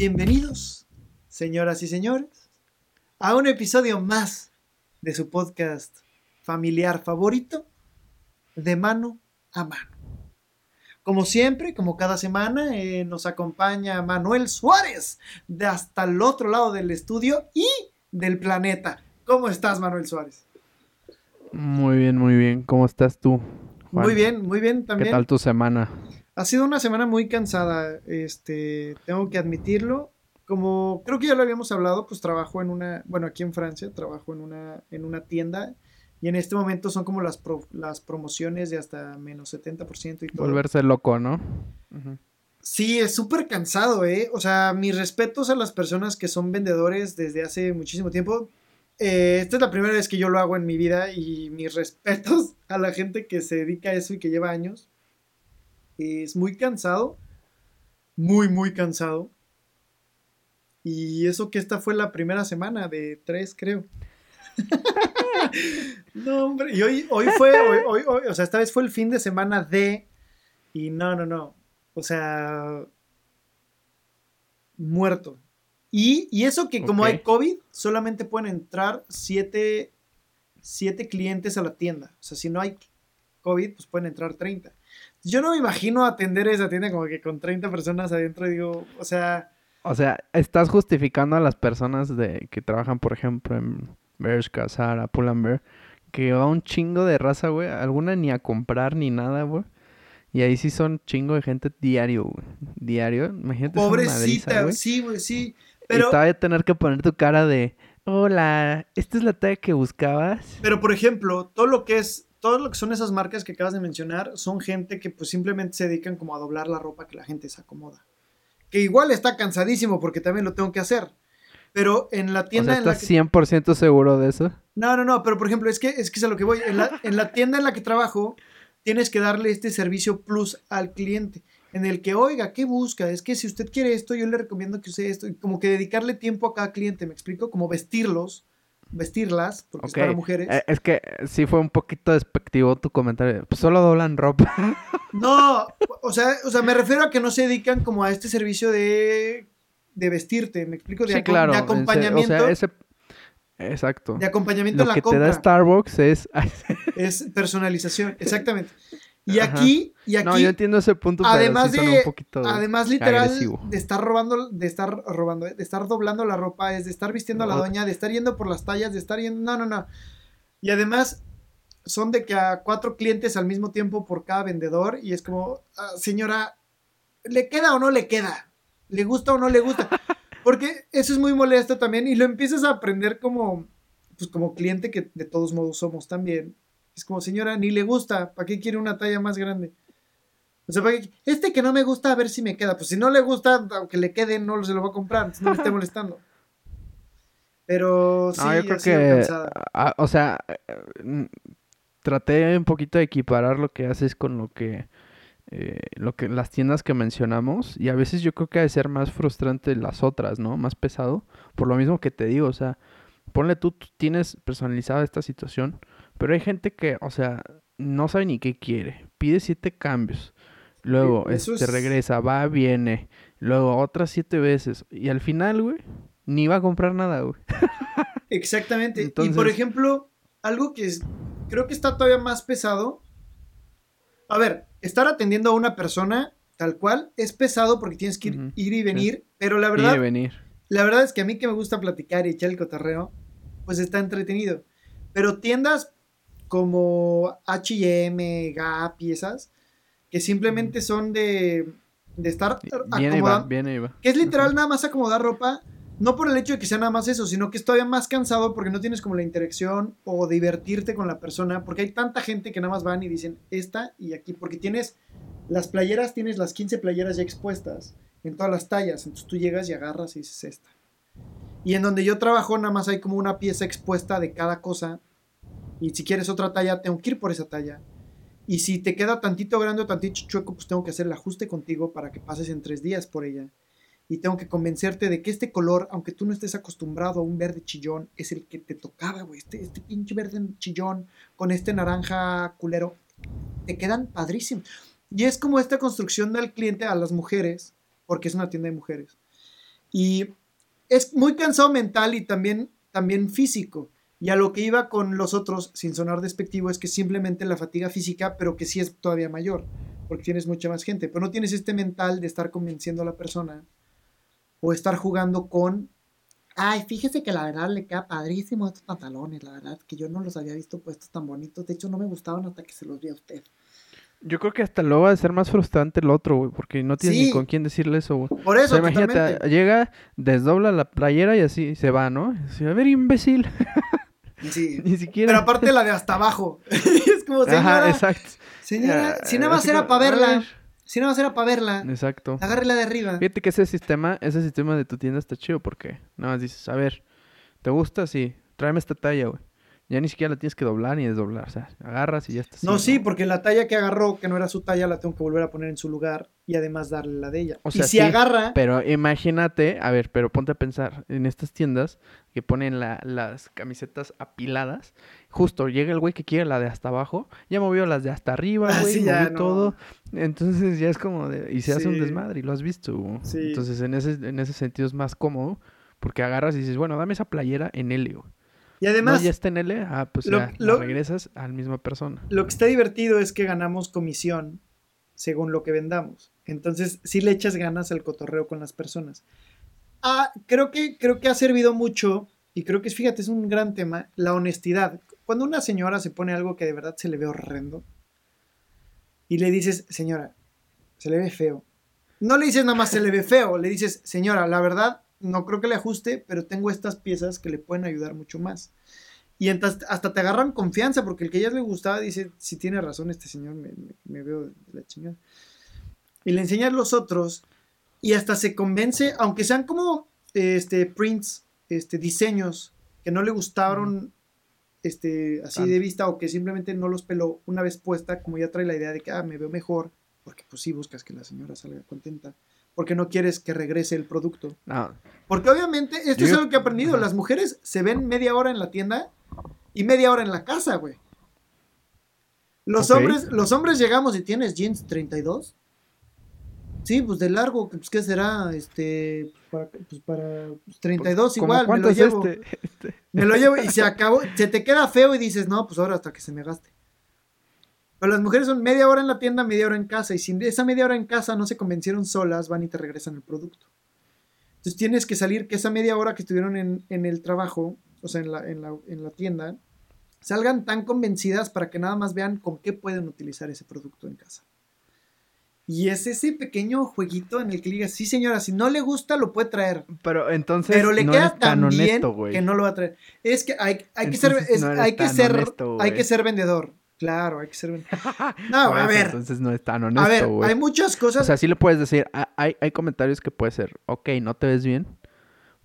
Bienvenidos, señoras y señores, a un episodio más de su podcast familiar favorito, de mano a mano. Como siempre, como cada semana, eh, nos acompaña Manuel Suárez, de hasta el otro lado del estudio y del planeta. ¿Cómo estás, Manuel Suárez? Muy bien, muy bien. ¿Cómo estás tú? Juan? Muy bien, muy bien también. ¿Qué tal tu semana? Ha sido una semana muy cansada, este, tengo que admitirlo. Como creo que ya lo habíamos hablado, pues trabajo en una, bueno, aquí en Francia, trabajo en una, en una tienda y en este momento son como las, pro- las promociones de hasta menos 70% y todo. Volverse loco, ¿no? Sí, es súper cansado, ¿eh? O sea, mis respetos a las personas que son vendedores desde hace muchísimo tiempo. Eh, esta es la primera vez que yo lo hago en mi vida y mis respetos a la gente que se dedica a eso y que lleva años. Es muy cansado, muy, muy cansado. Y eso que esta fue la primera semana de tres, creo. no, hombre. Y hoy, hoy fue, hoy, hoy- hoy- o sea, esta vez fue el fin de semana de... Y no, no, no. O sea, muerto. Y, y eso que como hay COVID, solamente pueden entrar siete, siete clientes a la tienda. O sea, si no hay COVID, pues pueden entrar 30. Yo no me imagino atender esa tienda como que con 30 personas adentro, digo, o sea, O sea, estás justificando a las personas de que trabajan, por ejemplo, en Bershka, Zara, Pull&Bear, que va un chingo de raza, güey. Alguna ni a comprar ni nada, güey. Y ahí sí son chingo de gente diario, güey. Diario. Imagínate madriza, pobrecita, güey. sí, güey, sí. Y Pero, todavía tener que poner tu cara de, hola, ¿esta es la talla que buscabas? pero por ejemplo, todo lo que es, todo lo que son esas marcas que acabas de mencionar, son gente que pues simplemente se dedican como a doblar la ropa que la gente se acomoda. Que igual está cansadísimo porque también lo tengo que hacer. Pero en la O tienda sea, en la ¿estás que... 100% seguro de eso? No, no, no, pero por ejemplo, es que es que es a lo que voy. En la, en la tienda en la que trabajo, tienes que darle este servicio plus al cliente. En el que, oiga, ¿qué busca? Es que si usted quiere esto, yo le recomiendo que use esto. Y como que dedicarle tiempo a cada cliente, ¿me explico? Como vestirlos, vestirlas, porque Ok, es para mujeres. Eh, es que sí fue un poquito despectivo tu comentario. Pues solo doblan ropa. No, o sea, o sea, me refiero a que no se dedican como a este servicio de, de vestirte, ¿me explico? De, sí, claro. de acompañamiento. O sea, ese... Exacto. De acompañamiento Lo en la que te da Starbucks es... Es personalización, exactamente. Y Ajá. aquí, y aquí. no, yo entiendo ese punto, además pero sí de- un poquito Además, literal, agresivo. de estar robando, de estar robando, ¿eh? de estar doblando la ropa, es de estar vistiendo a la doña, de estar yendo por las tallas, de estar yendo. No, no, no. Y además, son de que a cuatro clientes al mismo tiempo por cada vendedor, y es como, "Ah, señora, ¿le queda o no le queda? ¿Le gusta o no le gusta? Porque eso es muy molesto también, y lo empiezas a aprender como, pues como cliente que de todos modos somos también. Es como, señora, ni le gusta, ¿para qué quiere una talla más grande? O sea, ¿para qué- este que no me gusta, a ver si me queda. Pues si no le gusta, aunque le quede, no se lo va a comprar. No me esté molestando. Pero sí, No, yo creo que, o sea, mm, traté un poquito de equiparar lo que haces con lo que, eh, lo que, las tiendas que mencionamos, y a veces yo creo que ha de ser más frustrante las otras, ¿no? Más pesado, por lo mismo que te digo, o sea, ponle tú, tú tienes personalizada esta situación, pero hay gente que, o sea, no sabe ni qué quiere, pide siete cambios, luego, eso este, es- regresa, va, viene, luego otras siete veces, y al final, güey, ni va a comprar nada, güey. Exactamente. y por ejemplo, algo que es- creo que está todavía más pesado. A ver, estar atendiendo a una persona tal cual es pesado porque tienes que ir, ir y venir. Pero la Ir verdad, y venir. La verdad es que a mí que me gusta platicar y echar el cotorreo, pues está entretenido. Pero tiendas como H&M, Gap y esas, que simplemente son de, de estar Viene acomodando, va. que es literal nada más acomodar ropa, no por el hecho de que sea nada más eso, sino que es todavía más cansado porque no tienes como la interacción o divertirte con la persona, porque hay tanta gente que nada más van y dicen esta y aquí, porque tienes las playeras, tienes las 15 playeras ya expuestas en todas las tallas, entonces tú llegas y agarras y dices esta. Y en donde yo trabajo nada más hay como una pieza expuesta de cada cosa y si quieres otra talla tengo que ir por esa talla. Y si te queda tantito grande o tantito chueco, pues tengo que hacer el ajuste contigo para que pases en tres días por ella y tengo que convencerte de que este color, aunque tú no estés acostumbrado a un verde chillón, es el que te tocaba, güey. Este, este pinche verde chillón con este naranja culero, te quedan padrísimos. Y es como esta construcción del cliente a las mujeres, porque es una tienda de mujeres, Y es muy cansado mental y también, también físico. Y a lo que iba con los otros, sin sonar despectivo, es que simplemente la fatiga física, pero que sí es todavía mayor, porque tienes mucha más gente. Pero no tienes este mental de estar convenciendo a la persona o estar jugando con Ay, fíjese que la verdad le queda padrísimo estos pantalones, la verdad, que yo no los había visto puestos tan bonitos. De hecho, no me gustaban hasta que se los vi a usted. Yo creo que hasta luego va a ser más frustrante el otro, güey, porque no tienes ni con quién decirle eso, güey. Por eso, imagínate, llega, desdobla la playera y así se va, ¿no? a ver, imbécil. Sí. ni siquiera. Pero aparte la de hasta abajo. es como, señora. Ajá, exacto. Señora, si nada más era para verla. Si nada más era para verla. Exacto. Agárrela de arriba. Fíjate que ese sistema, ese sistema de tu tienda está chido porque nada más dices, a ver, ¿te gusta? Sí, tráeme esta talla, güey. Ya ni siquiera la tienes que doblar ni desdoblar. O sea, agarras y ya está. No, sí, porque la talla que agarró, que no era su talla, la tengo que volver a poner en su lugar y además darle la de ella. O sea, y si agarra. Pero imagínate, a ver, pero ponte a pensar, en estas tiendas que ponen las camisetas apiladas, justo llega el güey que quiere la de hasta abajo, ya movió las de hasta arriba, ah, güey, movió todo. Entonces ya es como de. Y se hace un desmadre, y lo has visto. Entonces en ese, en ese sentido es más cómodo, porque agarras y dices, bueno, dame esa playera en helio. Y además. No, ya está en L, ah, pues ya, lo, regresas a la misma persona. Lo que está divertido es que ganamos comisión según lo que vendamos. Entonces, sí le echas ganas al cotorreo con las personas. Ah, creo que, creo que ha servido mucho, y creo que, fíjate, es un gran tema, la honestidad. Cuando una señora se pone algo que de verdad se le ve horrendo, y le dices, señora, se le ve feo. No le dices nada más se le ve feo, le dices, señora, la verdad, no creo que le ajuste, pero tengo estas piezas que le pueden ayudar mucho más. Y hasta te agarran confianza, porque el que ya le gustaba dice, si tiene razón este señor, me, veo de la chingada. Y le enseñas los otros, y hasta se convence, aunque sean como este, prints, este, diseños que no le gustaron este, así de vista, o que simplemente no los peló una vez puesta, como ya trae la idea de que ah, me veo mejor, porque pues sí buscas que la señora salga contenta porque no quieres que regrese el producto. No. Porque obviamente, esto es algo que he aprendido, las mujeres se ven media hora en la tienda y media hora en la casa, güey. Los, hombres, los hombres llegamos y tienes jeans 32. Sí, pues de largo, pues qué será, este, para, pues para 32 igual, me lo llevo. Este? Este. Me lo llevo y se acabó, se te queda feo y dices, no, pues ahora hasta que se me gaste. Pero las mujeres son media hora en la tienda, media hora en casa. Y si esa media hora en casa no se convencieron solas, van y te regresan el producto. Entonces tienes que salir que esa media hora que estuvieron en, el trabajo, o sea, en la, en, la, tienda, salgan tan convencidas para que nada más vean con qué pueden utilizar ese producto en casa. Y es ese pequeño jueguito en el que le digas, sí señora, si no le gusta lo puede traer. Pero entonces Pero le queda tan, bien que no lo va a traer. Es que hay, que ser, hay que ser, hay que ser vendedor. Claro, hay que ser. No, a ver. Entonces no es tan honesto, A ver, hay muchas cosas. O sea, sí le puedes decir, hay, hay comentarios que puede ser, ok, no te ves bien,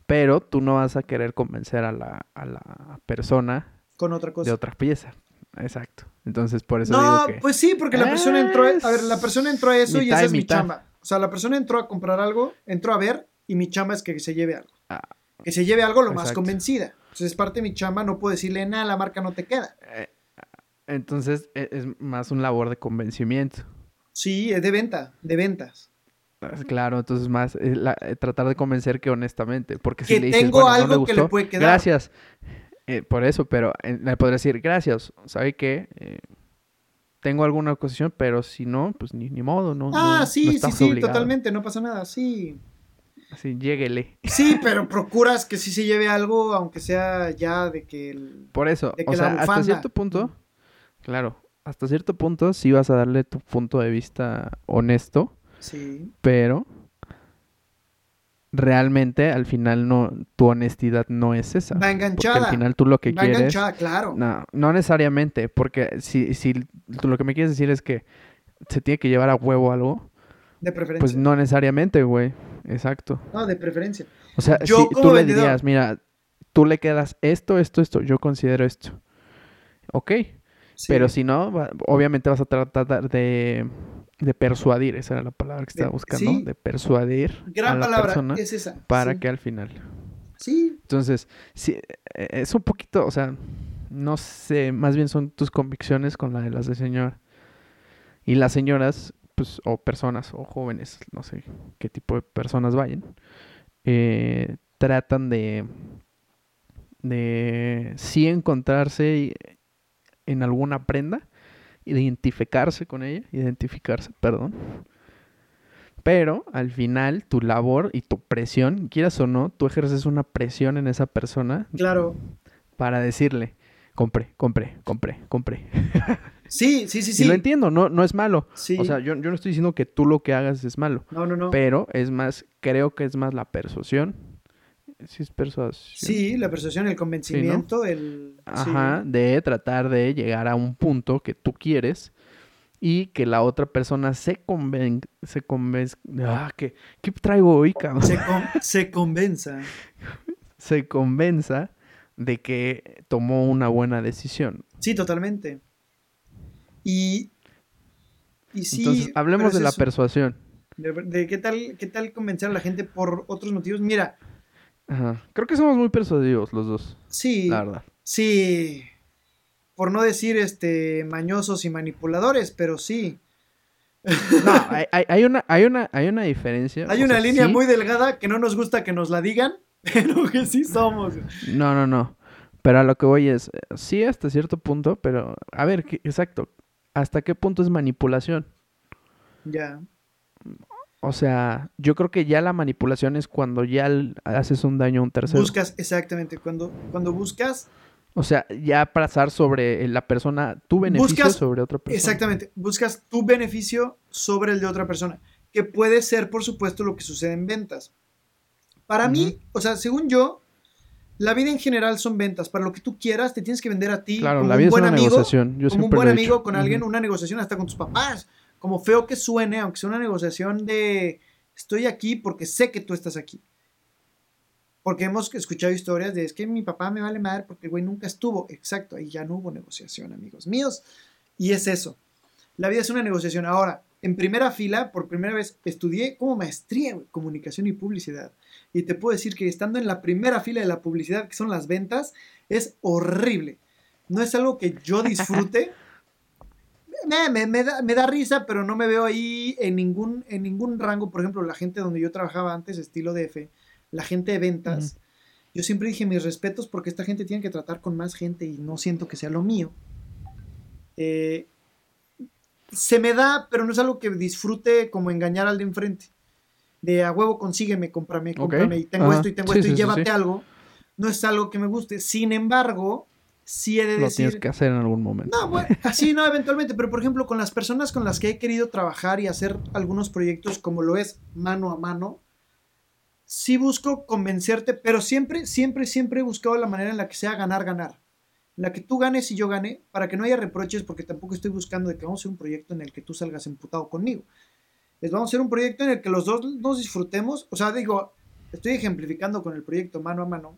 pero tú no vas a querer convencer a la, a la persona. Con otra cosa. De otra pieza. Exacto. Entonces, por eso digo que. pues sí, porque la persona entró. A ver, la persona entró a eso y esa es mi chamba. O sea, la persona entró a comprar algo, entró a ver y mi chamba es que se lleve algo. Ah. que se lleve algo lo más convencida. Entonces, es parte de mi chamba, no puedo decirle, nada, la marca no te queda. Eh, entonces e, es más un labor de convencimiento. Sí, es de venta, de ventas. Ah, claro, entonces más eh, eh, tratar de convencer que honestamente, porque si le dices, tengo algo que le puede quedar. Gracias. Eh, por eso, pero le podría decir, gracias, ¿sabe qué? tengo alguna oposición, pero si no, pues ni, ni modo, no. Ah, sí, sí, sí, totalmente, no pasa nada, sí. Así, lléguele. Sí, pero procuras que sí se lleve algo, aunque sea ya de que el, Por eso, o sea, hasta cierto punto, Claro, hasta cierto punto sí vas a darle tu punto de vista honesto. Sí. Pero realmente al final no tu honestidad no es esa. Va enganchada. Porque al final tú lo que Va quieres. enganchada, claro. No, no necesariamente, porque si, si tú lo que me quieres decir es que se tiene que llevar a huevo algo. De preferencia. Pues no necesariamente, güey. Exacto. No, de preferencia. O sea, si tú le dirías, mira, tú le quedas esto, esto, esto, yo considero esto. Ok, pero si no, obviamente vas a tratar de, persuadir, esa era la palabra que estaba buscando, de persuadir Gran a la palabra, persona es esa. para que al final. Sí. Entonces, sí, e, es un poquito, o sea, no sé, más bien son tus convicciones con la de las de señor. Y las señoras, pues, o personas, o jóvenes, no sé qué tipo de personas vayan, eh, tratan de, de sí encontrarse en alguna prenda, identificarse con ella, identificarse, perdón. Pero al final tu labor y tu presión, quieras o no, tú ejerces una presión en esa persona. Claro. Para decirle, compré, compré, compré, compré. Sí, sí, sí, sí. Y lo entiendo, no, no es malo. Sí. O sea, yo, yo no estoy diciendo que tú lo que hagas es malo. No, no, no. Pero es más, creo que es más la persuasión. Sí, es persuasión. Sí, la persuasión, el convencimiento, el... Ajá, de tratar de llegar a un punto que tú quieres y que la otra persona se conven se convenza. Ah, ¿qué, ¿qué, traigo hoy, cabrón? Se, se convenza. se convenza de que tomó una buena decisión. Sí, totalmente. Y, y sí. Entonces, hablemos de la persuasión. De, qué tal, qué tal convencer a la gente por otros motivos. Mira. Ajá. Creo que somos muy persuasivos los dos. Sí. La verdad. Sí. Por no decir este mañosos y manipuladores, pero sí. No, hay, hay, una, hay, una, hay una diferencia. Hay una línea muy delgada que no nos gusta que nos la digan, pero que sí somos. No, no, no. Pero a lo que voy es, sí hasta cierto punto, pero a ver, exacto, ¿hasta qué punto es manipulación? Ya. O sea, yo creo que ya la manipulación es cuando ya haces un daño a un tercero. Buscas, exactamente, cuando, cuando buscas... O sea, ya pasar sobre la persona, tu beneficio sobre otra persona. Exactamente, buscas tu beneficio sobre el de otra persona, que puede ser, por supuesto, lo que sucede en ventas. Para mí, o sea, según yo, la vida en general son ventas. Para lo que tú quieras, te tienes que vender a ti. Claro, como la vida un buen es una amigo, negociación. Yo como un buen amigo con alguien, una negociación hasta con tus papás. Como feo que suene, aunque sea una negociación de estoy aquí porque sé que tú estás aquí. Porque hemos escuchado historias de es que mi papá me vale madre porque el güey nunca estuvo. Exacto, ahí ya no hubo negociación, amigos míos. Y es eso. La vida es una negociación. Ahora, en primera fila, por primera vez, estudié como maestría, comunicación y publicidad. Y te puedo decir que estando en la primera fila de la publicidad, que son las ventas, es horrible. No es algo que yo disfrute. me, da, risa, pero no me veo ahí en ningún, en ningún rango. Por ejemplo, la gente donde yo trabajaba antes, estilo DF, la gente de ventas. Yo siempre dije mis respetos porque esta gente tiene que tratar con más gente y no siento que sea lo mío. Eh, se me da, pero no es algo que disfrute como engañar al de enfrente. De a huevo, consígueme, cómprame, cómprame, y tengo esto y tengo esto y llévate algo. No es algo que me guste. Sin embargo, sí he de decir. Lo tienes que hacer en algún momento. No, bueno, así no, eventualmente. Pero por ejemplo, con las personas con las que he querido trabajar y hacer algunos proyectos, como lo es mano a mano, sí busco convencerte, pero siempre, siempre, siempre he buscado la manera en la que sea ganar, ganar la que tú ganes y yo gane, para que no haya reproches, porque tampoco estoy buscando de que vamos a hacer un proyecto en el que tú salgas emputado conmigo. Es vamos a hacer un proyecto en el que los dos nos disfrutemos. O sea, digo, estoy ejemplificando con el proyecto mano a mano,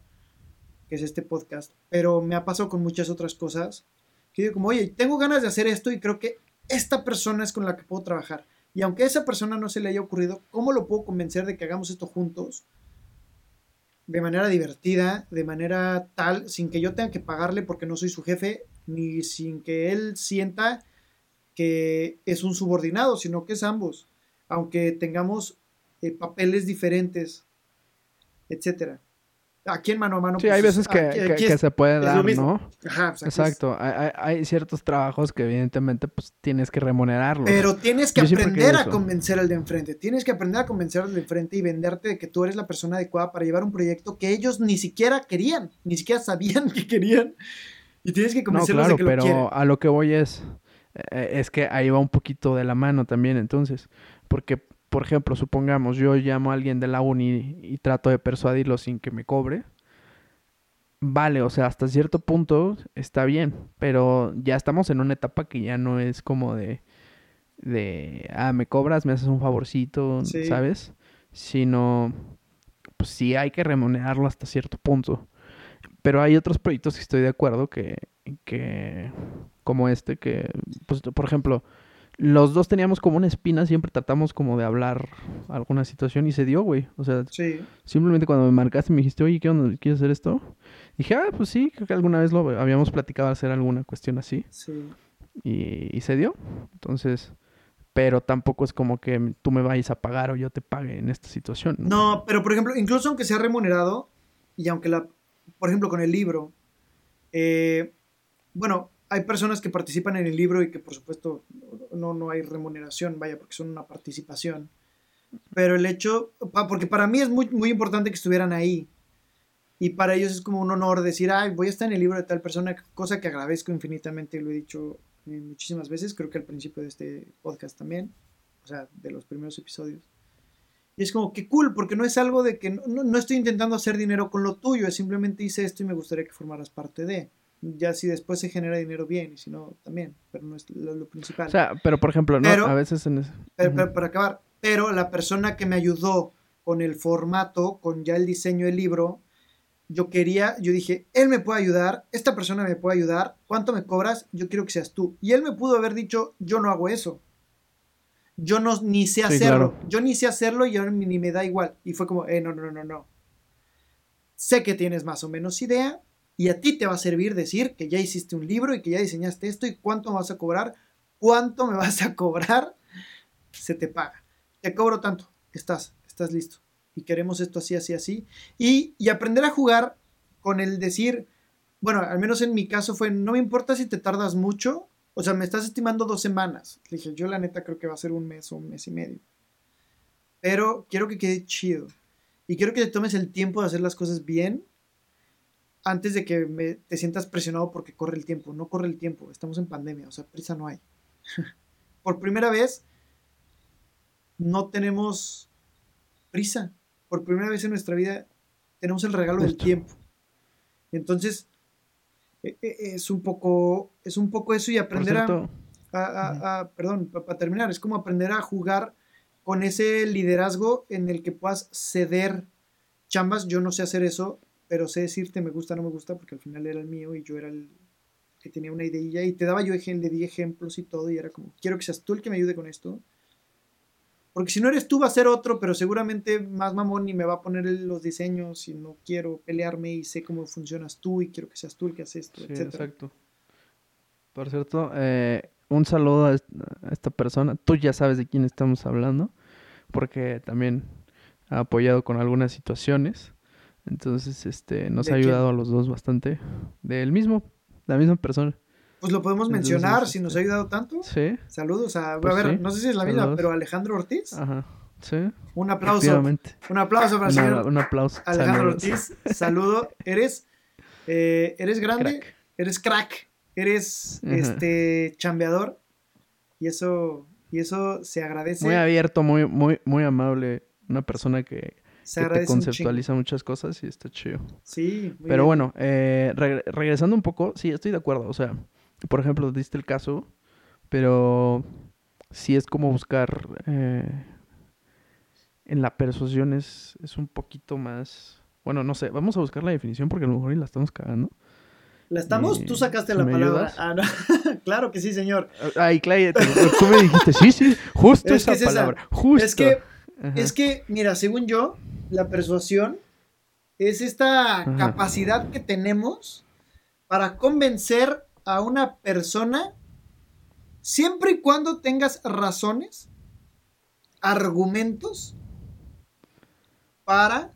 que es este podcast, pero me ha pasado con muchas otras cosas. Que digo como, oye, tengo ganas de hacer esto y creo que esta persona es con la que puedo trabajar. Y aunque a esa persona no se le haya ocurrido, ¿cómo lo puedo convencer de que hagamos esto juntos? de manera divertida, de manera tal, sin que yo tenga que pagarle porque no soy su jefe, ni sin que él sienta que es un subordinado, sino que es ambos, aunque tengamos eh, papeles diferentes, etcétera aquí en mano a mano. Sí, hay pues, veces que, se puede dar, ¿no? Ajá, Exacto. Hay, ciertos trabajos que evidentemente pues tienes que remunerarlos. Pero tienes que aprender a convencer al de enfrente. Tienes que aprender a convencer al de enfrente y venderte de que tú eres la persona adecuada para llevar un proyecto que ellos ni siquiera querían, ni siquiera sabían que querían. Y tienes que convencerlos de que pero lo quieren. a lo que voy es eh, es que ahí va un poquito de la mano también entonces, porque por ejemplo, supongamos, yo llamo a alguien de la uni y trato de persuadirlo sin que me cobre. Vale, o sea, hasta cierto punto está bien, pero ya estamos en una etapa que ya no es como de, de, ah, me cobras, me haces un favorcito, ¿sabes? Sino, pues sí hay que remunerarlo hasta cierto punto. Pero hay otros proyectos que estoy de acuerdo que, que como este, que, pues, por ejemplo, los dos teníamos como una espina, siempre tratamos como de hablar alguna situación y se dio, güey. O sea, simplemente cuando me marcaste me dijiste, oye, ¿qué onda? ¿Quieres hacer esto? dije, ah, pues sí, creo que alguna vez lo habíamos platicado hacer alguna cuestión así. Sí. Y, se dio. Entonces, pero tampoco es como que tú me vayas a pagar o yo te pague en esta situación. No, pero por ejemplo, incluso aunque sea remunerado, y aunque la, por ejemplo, con el libro, eh, bueno, hay personas que participan en el libro y que por supuesto no, no hay remuneración, vaya, porque son una participación. Pero el hecho, porque para mí es muy, muy importante que estuvieran ahí. Y para ellos es como un honor decir, ay, voy a estar en el libro de tal persona, cosa que agradezco infinitamente, lo he dicho eh, muchísimas veces, creo que al principio de este podcast también, o sea, de los primeros episodios. Y es como que cool, porque no es algo de que no, no, estoy intentando hacer dinero con lo tuyo, es simplemente hice esto y me gustaría que formaras parte de. Ya si después se genera dinero bien, y si no, también, pero no es lo, principal. O sea, pero por ejemplo, ¿no? a veces en eso. Pero, para acabar, pero la persona que me ayudó con el formato, con ya el diseño del libro, yo quería, yo dije, él me puede ayudar, esta persona me puede ayudar, ¿cuánto me cobras? Yo quiero que seas tú. Y él me pudo haber dicho, yo no hago eso. Yo no, ni sé hacerlo. Yo ni sé hacerlo y ahora ni me da igual. Y fue como, eh, no, no, no, no. Sé que tienes más o menos idea y a ti te va a servir decir que ya hiciste un libro y que ya diseñaste esto y cuánto vas a cobrar, cuánto me vas a cobrar, se te paga. Te cobro tanto, estás, estás listo y queremos esto así, así, así. Y, aprender a jugar con el decir, bueno, al menos en mi caso fue, no me importa si te tardas mucho, o sea, me estás estimando dos semanas. Le dije, yo la neta creo que va a ser un mes o un mes y medio. Pero quiero que quede chido. Y quiero que te tomes el tiempo de hacer las cosas bien antes de que me, te sientas presionado porque corre el tiempo. No corre el tiempo, estamos en pandemia, o sea, prisa no hay. Por primera vez, no tenemos prisa por primera vez en nuestra vida tenemos el regalo del tiempo. Entonces, e, e, es un poco, es un poco eso y aprender a, perdón, para terminar, es como aprender a jugar con ese liderazgo en el que puedas ceder chambas. Yo no sé hacer eso, pero sé decirte me gusta, no me gusta, porque al final era el mío y yo era el que tenía una idea y te daba yo, le di ejemplos y todo y era como, quiero que seas tú el que me ayude con esto porque si no eres tú, va a ser otro, pero seguramente más mamón y me va a poner los diseños y no quiero pelearme y sé cómo funcionas tú y quiero que seas tú el que haces esto, sí, Exacto. Por cierto, eh, un saludo a esta persona. Tú ya sabes de quién estamos hablando, porque también ha apoyado con algunas situaciones. Entonces, este, nos ha ayudado a los dos bastante. Del mismo, la misma persona. Pues lo podemos mencionar si nos ha ayudado tanto. Sí. Saludos a, pues a ver, no sé si es la misma, pero Alejandro Ortiz. Ajá. Sí. Un aplauso. Un aplauso para el señor. Un aplauso. Alejandro Ortiz, saludo. Eres, eh, eres grande, eres crack, eres este chambeador y eso y eso se agradece. Muy abierto, muy muy muy amable, una persona que se que te conceptualiza muchas cosas y está chido. Sí. Pero bueno, eh, regresando un poco, sí, estoy de acuerdo. O sea, por ejemplo, diste el caso, pero sí es como buscar eh, en la persuasión es, un poquito más... Bueno, no sé, vamos a buscar la definición porque a lo mejor la estamos cagando. ¿La estamos? Tú sacaste la palabra. Ah, no. claro que sí, señor. Ay, Clay, tú me dijiste, sí, sí, justo esa palabra. Justo. Es que, es que, mira, según yo, la persuasión es esta capacidad que tenemos para convencer a una persona siempre y cuando tengas razones, argumentos para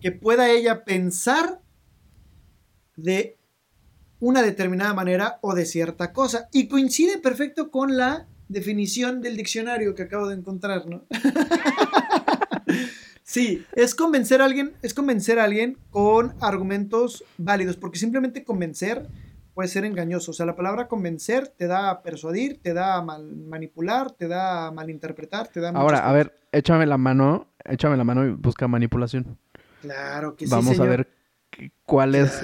que pueda ella pensar de una determinada manera o de cierta cosa. Y coincide perfecto con la definición del diccionario que acabo de encontrar, ¿no? sí, es convencer a alguien, es convencer a alguien con argumentos válidos, porque simplemente convencer puede ser engañoso. O sea, la palabra convencer te da a persuadir, te da a mal manipular, te da a malinterpretar, te da Ahora, a ver, échame la mano, échame la mano y busca manipulación. Claro que sí. Vamos a ver cuál es.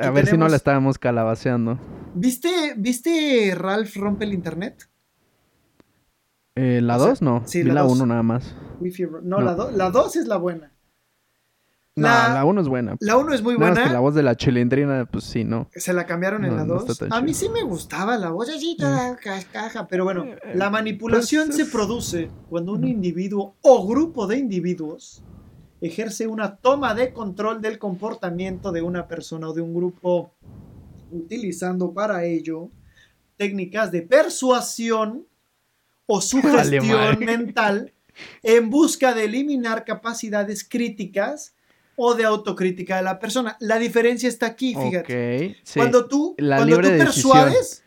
a ver si no la estábamos calabaceando. ¿Viste, ¿Viste Ralph rompe el internet? Eh, ¿La 2? no. Sí, la 1 nada más. no, no, la 2 es la buena. No, la 1 es buena. La 1 es muy buena. la voz de la chilindrina, pues sí, no. Se la cambiaron en la 2. a mí sí me gustaba la voz así, toda caja. Pero bueno, eh, la manipulación pues se produce cuando un individuo o grupo de individuos ejerce una toma de control del comportamiento de una persona o de un grupo, utilizando para ello técnicas de persuasión o sugestión mental en busca de eliminar capacidades críticas o de autocrítica de la persona. La diferencia está aquí, fíjate. Cuando tú, cuando tú persuades,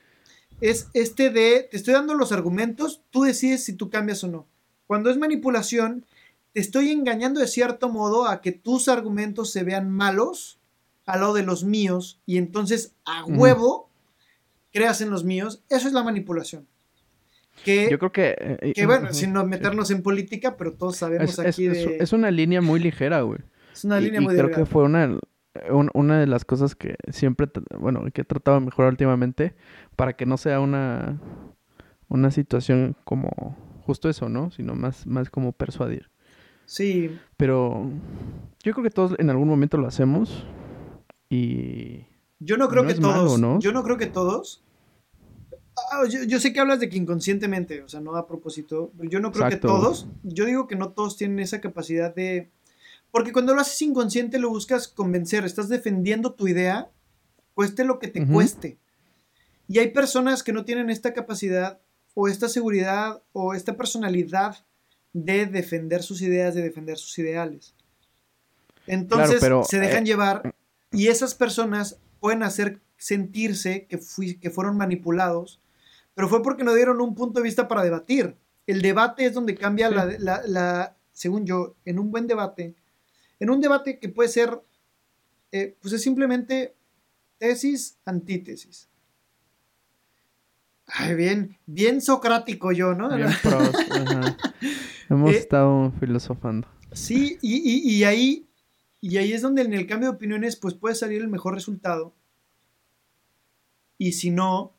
es este de, te estoy dando los argumentos, tú decides si tú cambias o no. Cuando es manipulación, te estoy engañando de cierto modo a que tus argumentos se vean malos al lado de los míos y entonces a huevo creas en los míos. Eso es la manipulación. Que, Yo creo que... Eh, que bueno, sin no meternos en política, pero todos sabemos aquí de... Es una línea muy ligera, güey. Es una línea muy y creo que fue una, una de las cosas que siempre, bueno, que he tratado de mejorar últimamente para que no sea una, una situación como justo eso, ¿no? Sino más, más como persuadir. Sí. Pero yo creo que todos en algún momento lo hacemos y... Yo no creo que todos. ¿no? Yo no creo que todos. Ah, yo, sé que hablas de que inconscientemente, o sea, no a propósito. Yo no creo que todos. Yo digo que no todos tienen esa capacidad de porque cuando lo haces inconsciente lo buscas convencer, estás defendiendo tu idea, cueste lo que te cueste. Y hay personas que no tienen esta capacidad o esta seguridad o esta personalidad de defender sus ideas, de defender sus ideales. Entonces se dejan eh, llevar y esas personas pueden hacer sentirse que, que fueron manipulados, pero fue porque no dieron un punto de vista para debatir. El debate es donde cambia la, según yo, en un buen debate, en un debate que puede ser, eh, pues es simplemente tesis, antítesis. Ay, bien, bien socrático yo, ¿no? Bien Hemos eh, estado filosofando. Sí, y, ahí, y ahí es donde en el cambio de opiniones, pues puede salir el mejor resultado. Y si no,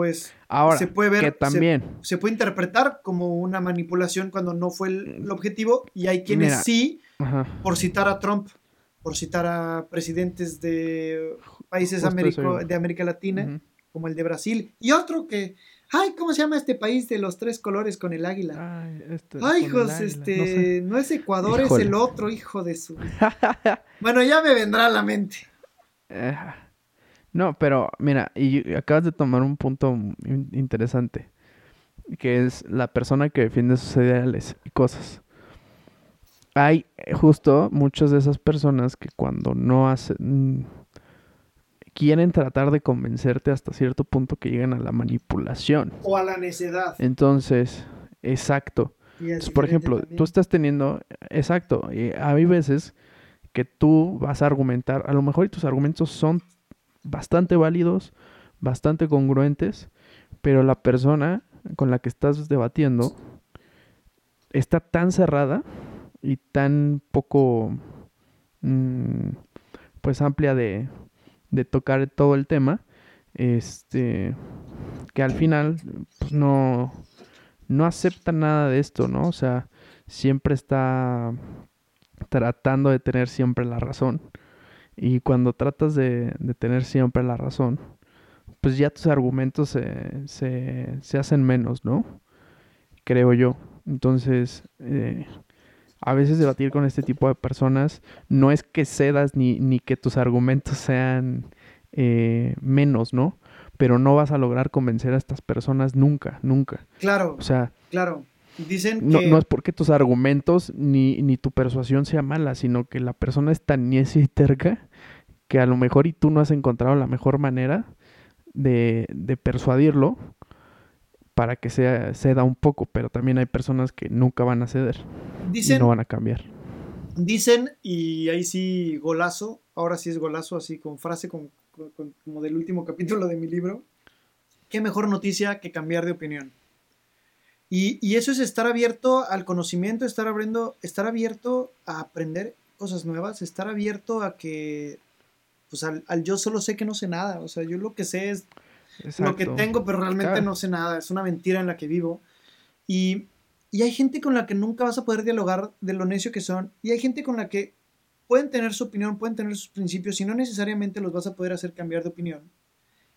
pues Ahora, se puede ver, que también. Se, puede interpretar como una manipulación cuando no fue el, objetivo y hay quienes sí, por citar a Trump, por citar a presidentes de países de América Latina, como el de Brasil, y otro que, ay, ¿cómo se llama este país de los tres colores con el águila? Ay, este, hijos, este, no, es Ecuador, es el otro, hijo de su... bueno, ya me vendrá a la mente. No, pero mira, y acabas de tomar un punto interesante, que es la persona que defiende sus ideales y cosas. Hay eh, justo muchas de esas personas que cuando no hacen, mm, quieren tratar de convencerte hasta cierto punto que llegan a la manipulación. O a la necedad. Entonces, exacto. por ejemplo, tú estás teniendo, exacto, y hay veces que tú vas a argumentar, a lo mejor tus argumentos son bastante válidos, bastante congruentes, pero la persona con la que estás debatiendo está tan cerrada y tan poco mm, pues amplia de, de, tocar todo el tema este que al final pues no no acepta nada de esto no o sea siempre está tratando de tener siempre la razón y cuando tratas de, tener siempre la razón, pues ya tus argumentos se, hacen menos, ¿no? Creo yo. Entonces, eh, a veces debatir con este tipo de personas no es que cedas ni, ni que tus argumentos sean eh, menos, ¿no? Pero no vas a lograr convencer a estas personas nunca, nunca. Claro. O sea, claro. Dicen que... no, es porque tus argumentos ni, ni tu persuasión sea mala, sino que la persona es tan niecia y terca que a lo mejor y tú no has encontrado la mejor manera de, de persuadirlo para que sea, ceda un poco, pero también hay personas que nunca van a ceder y no van a cambiar. Dicen, y ahí sí golazo, ahora sí es golazo, así con frase como del último capítulo de mi libro, qué mejor noticia que cambiar de opinión. Y, y, eso es estar abierto al conocimiento, estar, abriendo, estar abierto a aprender cosas nuevas, estar abierto a que pues al, yo solo sé que no sé nada, o sea, yo lo que sé es lo que tengo, pero realmente no sé nada, es una mentira en la que vivo. Y, y hay gente con la que nunca vas a poder dialogar de lo necio que son, y hay gente con la que pueden tener su opinión, pueden tener sus principios, y no necesariamente los vas a poder hacer cambiar de opinión.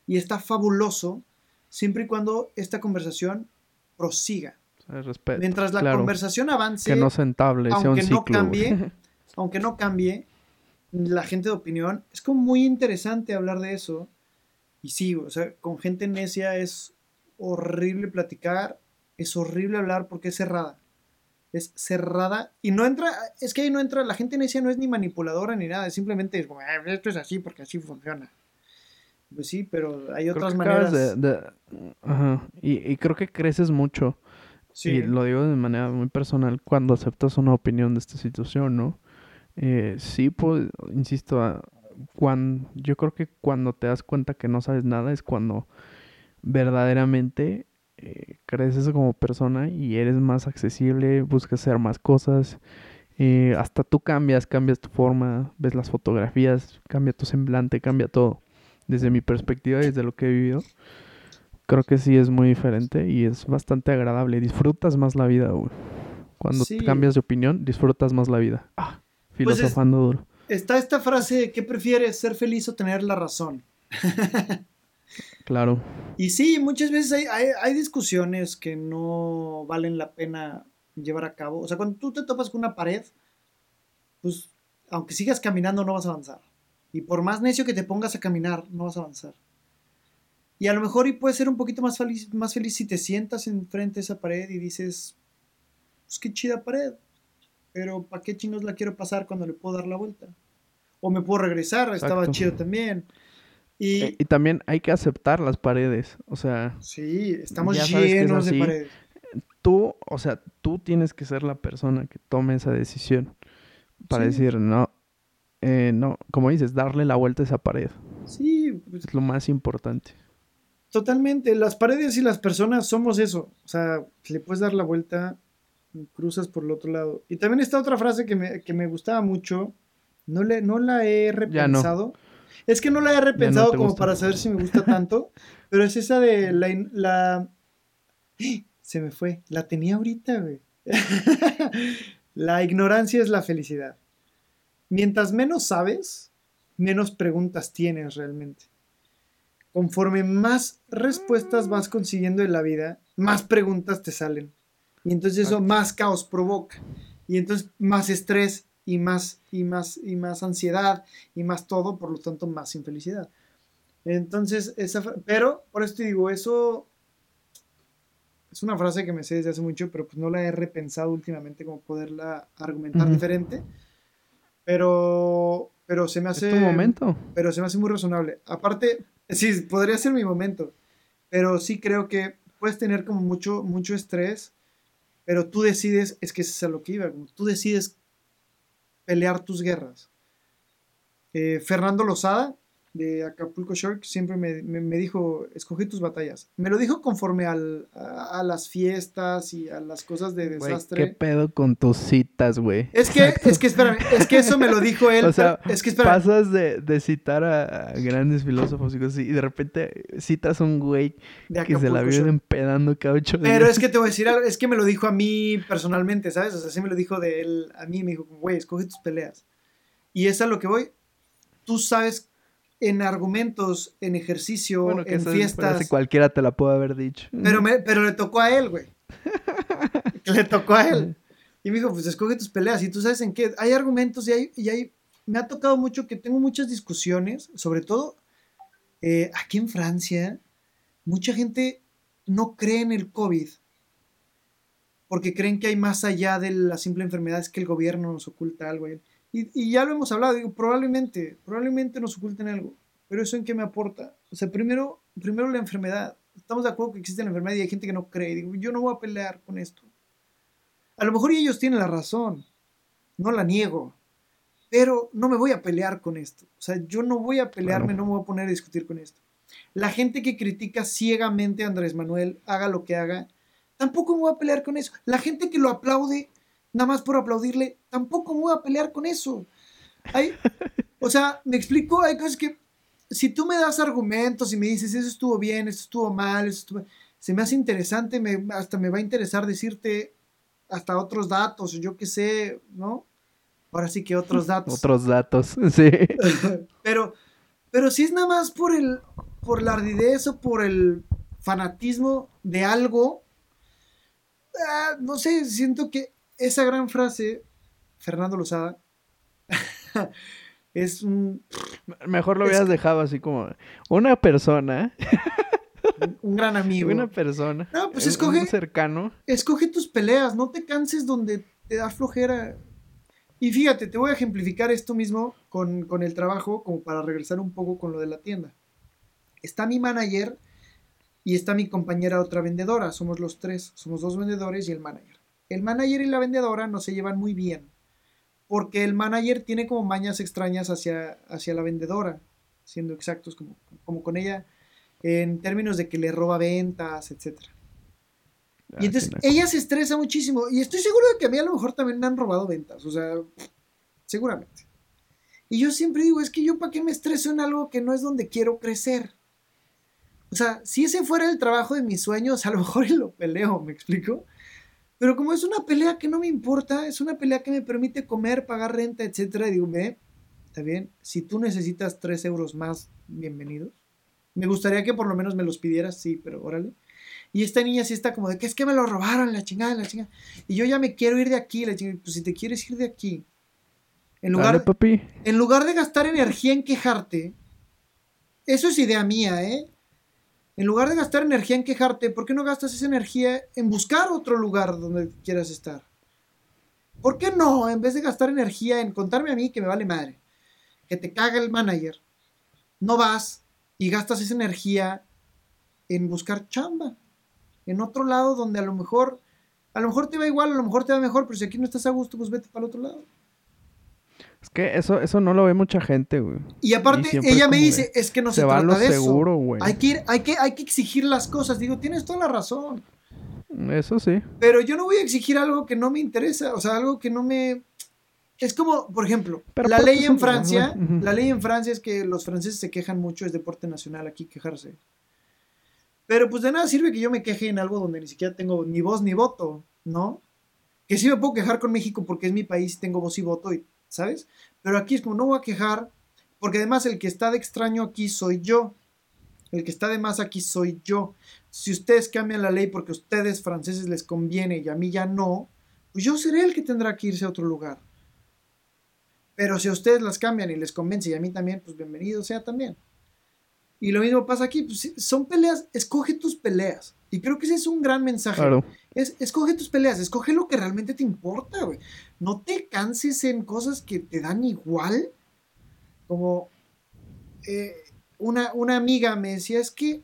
Y está fabuloso siempre y cuando esta conversación prosiga. Mientras la conversación avance, que no sentable, aunque no cambie, aunque no cambie, la gente de opinión, es como muy interesante hablar de eso. Y sí, o sea, con gente necia es horrible platicar, es horrible hablar porque es cerrada. Es cerrada y no entra, es que ahí no entra, la gente necia no es ni manipuladora ni nada, simplemente es como, "Ah, esto es así porque así funciona. Pues sí, pero hay otras maneras. de- de- Ajá. Y, y creo que creces mucho. Sí. Y lo digo de manera muy personal cuando aceptas una opinión de esta situación, ¿no? Eh, sí, pues, insisto, cuando, yo creo que cuando te das cuenta que no sabes nada es cuando verdaderamente eh, creces como persona y eres más accesible, buscas hacer más cosas, eh, hasta tú cambias, cambias tu forma, ves las fotografías, cambia tu semblante, cambia todo. Desde mi perspectiva, desde lo que he vivido, creo que sí es muy diferente y es bastante agradable. Disfrutas más la vida, güey. Cuando Sí. cambias de opinión, disfrutas más la vida. Ah, Pues es- filosofando duro. Está esta frase, ¿qué prefieres, ser feliz o tener la razón? Claro. Y sí, muchas veces hay, hay, hay discusiones que no valen la pena llevar a cabo. O sea, cuando tú te topas con una pared, pues aunque sigas caminando no vas a avanzar. Y por más necio que te pongas a caminar, no vas a avanzar. Y a lo mejor y puedes ser un poquito más feliz, más feliz si te sientas enfrente de esa pared y dices, pues qué chida pared. Pero ¿para qué chingos la quiero pasar cuando le puedo dar la vuelta? O me puedo regresar, estaba Exacto. chido también. Y Eh, Y también hay que aceptar las paredes. O sea, sí, estamos que es llenos de paredes. tú, o sea, tú tienes que ser la persona que tome esa decisión para Sí. decir, no, eh, no, como dices, darle la vuelta a esa pared. Sí, pues, Es lo más importante. totalmente. Las paredes y las personas somos eso. O sea, le puedes dar la vuelta, cruzas por el otro lado. Y también está otra frase que me, que me gustaba mucho. No, le, no la he no. repensado. Es que no la he repensado como gusta. para saber si me gusta tanto. pero es esa de la, la... Se me fue. La tenía ahorita, güey. la ignorancia es la felicidad. Mientras menos sabes, menos preguntas tienes realmente. Conforme más respuestas vas consiguiendo en la vida, más preguntas te salen. Y entonces eso más caos provoca. Y entonces más estrés y más y más y más ansiedad y más todo, por lo tanto más infelicidad. Entonces, esa pero por eso te digo, eso es una frase que me sé desde hace mucho, pero pues no la he repensado últimamente como poderla argumentar diferente. Pero pero se me hace Es tu momento. pero se me hace muy razonable. Aparte, sí, podría ser mi momento, pero sí creo que puedes tener como mucho, mucho estrés, pero tú decides, es que es a lo que iba, como tú decides pelear tus guerras. Eh, Fernando Lozada, de Acapulco Shore, siempre me, me- me dijo, escogí tus batallas. Me lo dijo conforme al- a, a las fiestas y a las cosas de desastre. ¿Qué pedo con tus citas, güey? Es que, es que, espérame, es que eso me lo dijo él. O sea, es que, espérame, Pasas de, de citar a, a grandes filósofos y cosas así, y de repente citas a un güey que se la vive empedando cada ocho días. Pero es que te voy a decir algo, es que me lo dijo a mí personalmente, ¿sabes? O sea, sí me lo dijo de él a mí, me dijo, güey, escoge tus peleas. Y es a lo que voy. Tú sabes en argumentos, en ejercicio, Bueno, que en fiestas. frase cualquiera te la puede haber dicho. Pero, me- pero le tocó a él, güey. le tocó a él. Y me dijo, pues escoge tus peleas. Y tú sabes en qué. Hay argumentos y hay, y hay. Me ha tocado mucho que tengo muchas discusiones, sobre todo eh, aquí en Francia. Mucha gente no cree en el COVID porque creen que hay más allá de la simple enfermedad, es que el gobierno nos oculta algo. Y, y ya lo hemos hablado, digo, probablemente, probablemente nos oculten algo, pero eso en qué me aporta. O sea, primero, primero la enfermedad. Estamos de acuerdo que existe la enfermedad y hay gente que no cree. Digo, yo no voy a pelear con esto. A lo mejor ellos tienen la razón, no la niego, pero no me voy a pelear con esto. O sea, yo no voy a pelearme, no me voy a poner a discutir con esto. La gente que critica ciegamente a Andrés Manuel, haga lo que haga, tampoco me voy a pelear con eso. La gente que lo aplaude, nada más por aplaudirle, tampoco me voy a pelear con eso. Hay, o sea, me explico, hay cosas que si tú me das argumentos y me dices eso estuvo bien, eso estuvo mal, eso estuvo- se me hace interesante, me, hasta me va a interesar decirte hasta otros datos, yo qué sé, ¿no? Ahora sí que otros datos. Otros datos, sí. pero, pero si es nada más por el, por la ardidez o por el fanatismo de algo, ah, no sé, siento que esa gran frase, Fernando Lozada, es un... Mejor lo hubieras dejado así como una persona un gran amigo. Una persona. No, pues un- escoge- un cercano. Escoge tus peleas, no te canses donde te da flojera. Y fíjate, te voy a ejemplificar esto mismo con, con el trabajo, como para regresar un poco con lo de la tienda. Está mi manager y está mi compañera otra vendedora, somos los tres, somos dos vendedores y el manager. El manager y la vendedora no se llevan muy bien, porque el manager tiene como mañas extrañas hacia, hacia la vendedora, siendo exactos, como, como con ella, en términos de que le roba ventas, etcétera. Y Ah, entonces sí, no. ella se estresa muchísimo. Y estoy seguro de que a mí a lo mejor también me han robado ventas. O sea, seguramente. Y yo siempre digo, es que yo para qué me estreso en algo que no es donde quiero crecer. O sea, si ese fuera el trabajo de mis sueños, a lo mejor y lo peleo, ¿me explico? Pero como es una pelea que no me importa, es una pelea que me permite comer, pagar renta, etcétera, y digo, ve, está bien, si tú necesitas tres euros más, bienvenidos. Me gustaría que por lo menos me los pidieras, sí, pero órale. Y esta niña sí está como de que es que me lo robaron, la chingada, la chingada. Y yo ya me quiero ir de aquí, la chingada. Pues si te quieres ir de aquí, en lugar, Dale, papi. en lugar de gastar energía en quejarte, eso es idea mía, ¿eh? En lugar de gastar energía en quejarte, ¿por qué no gastas esa energía en buscar otro lugar donde quieras estar? ¿Por qué no? En vez de gastar energía en contarme a mí que me vale madre, que te caga el manager, no vas y gastas esa energía en buscar chamba, en otro lado donde a lo mejor, a lo mejor te va igual, a lo mejor te va mejor, pero si aquí no estás a gusto, pues vete para el otro lado. Es que eso, eso no lo ve mucha gente, güey. Y aparte, ella me dice, es que no se, se va a trata lo de seguro, eso. güey. Hay que, ir, hay, que, hay que exigir las cosas. Digo, tienes toda la razón. Eso sí. Pero yo no voy a exigir algo que no me interesa. O sea, algo que no me... Es como, por ejemplo, Pero la ley en Francia, la ley en Francia es que los franceses se quejan mucho, es deporte nacional aquí quejarse. Pero pues de nada sirve que yo me queje en algo donde ni siquiera tengo ni voz ni voto, ¿no? Que sí me puedo quejar con México porque es mi país y tengo voz y voto, y, ¿sabes? Pero aquí es como no voy a quejar, porque además el que está de extraño aquí soy yo. El que está de más aquí soy yo. Si ustedes cambian la ley porque a ustedes franceses les conviene y a mí ya no, pues yo seré el que tendrá que irse a otro lugar. Pero si a ustedes las cambian y les convence y a mí también, pues bienvenido sea también. Y lo mismo pasa aquí, pues son peleas, escoge tus peleas. Y creo que ese es un gran mensaje. Claro. Es, escoge tus peleas, escoge lo que realmente te importa, güey. No te canses en cosas que te dan igual. Como eh, una, una amiga me decía, es que,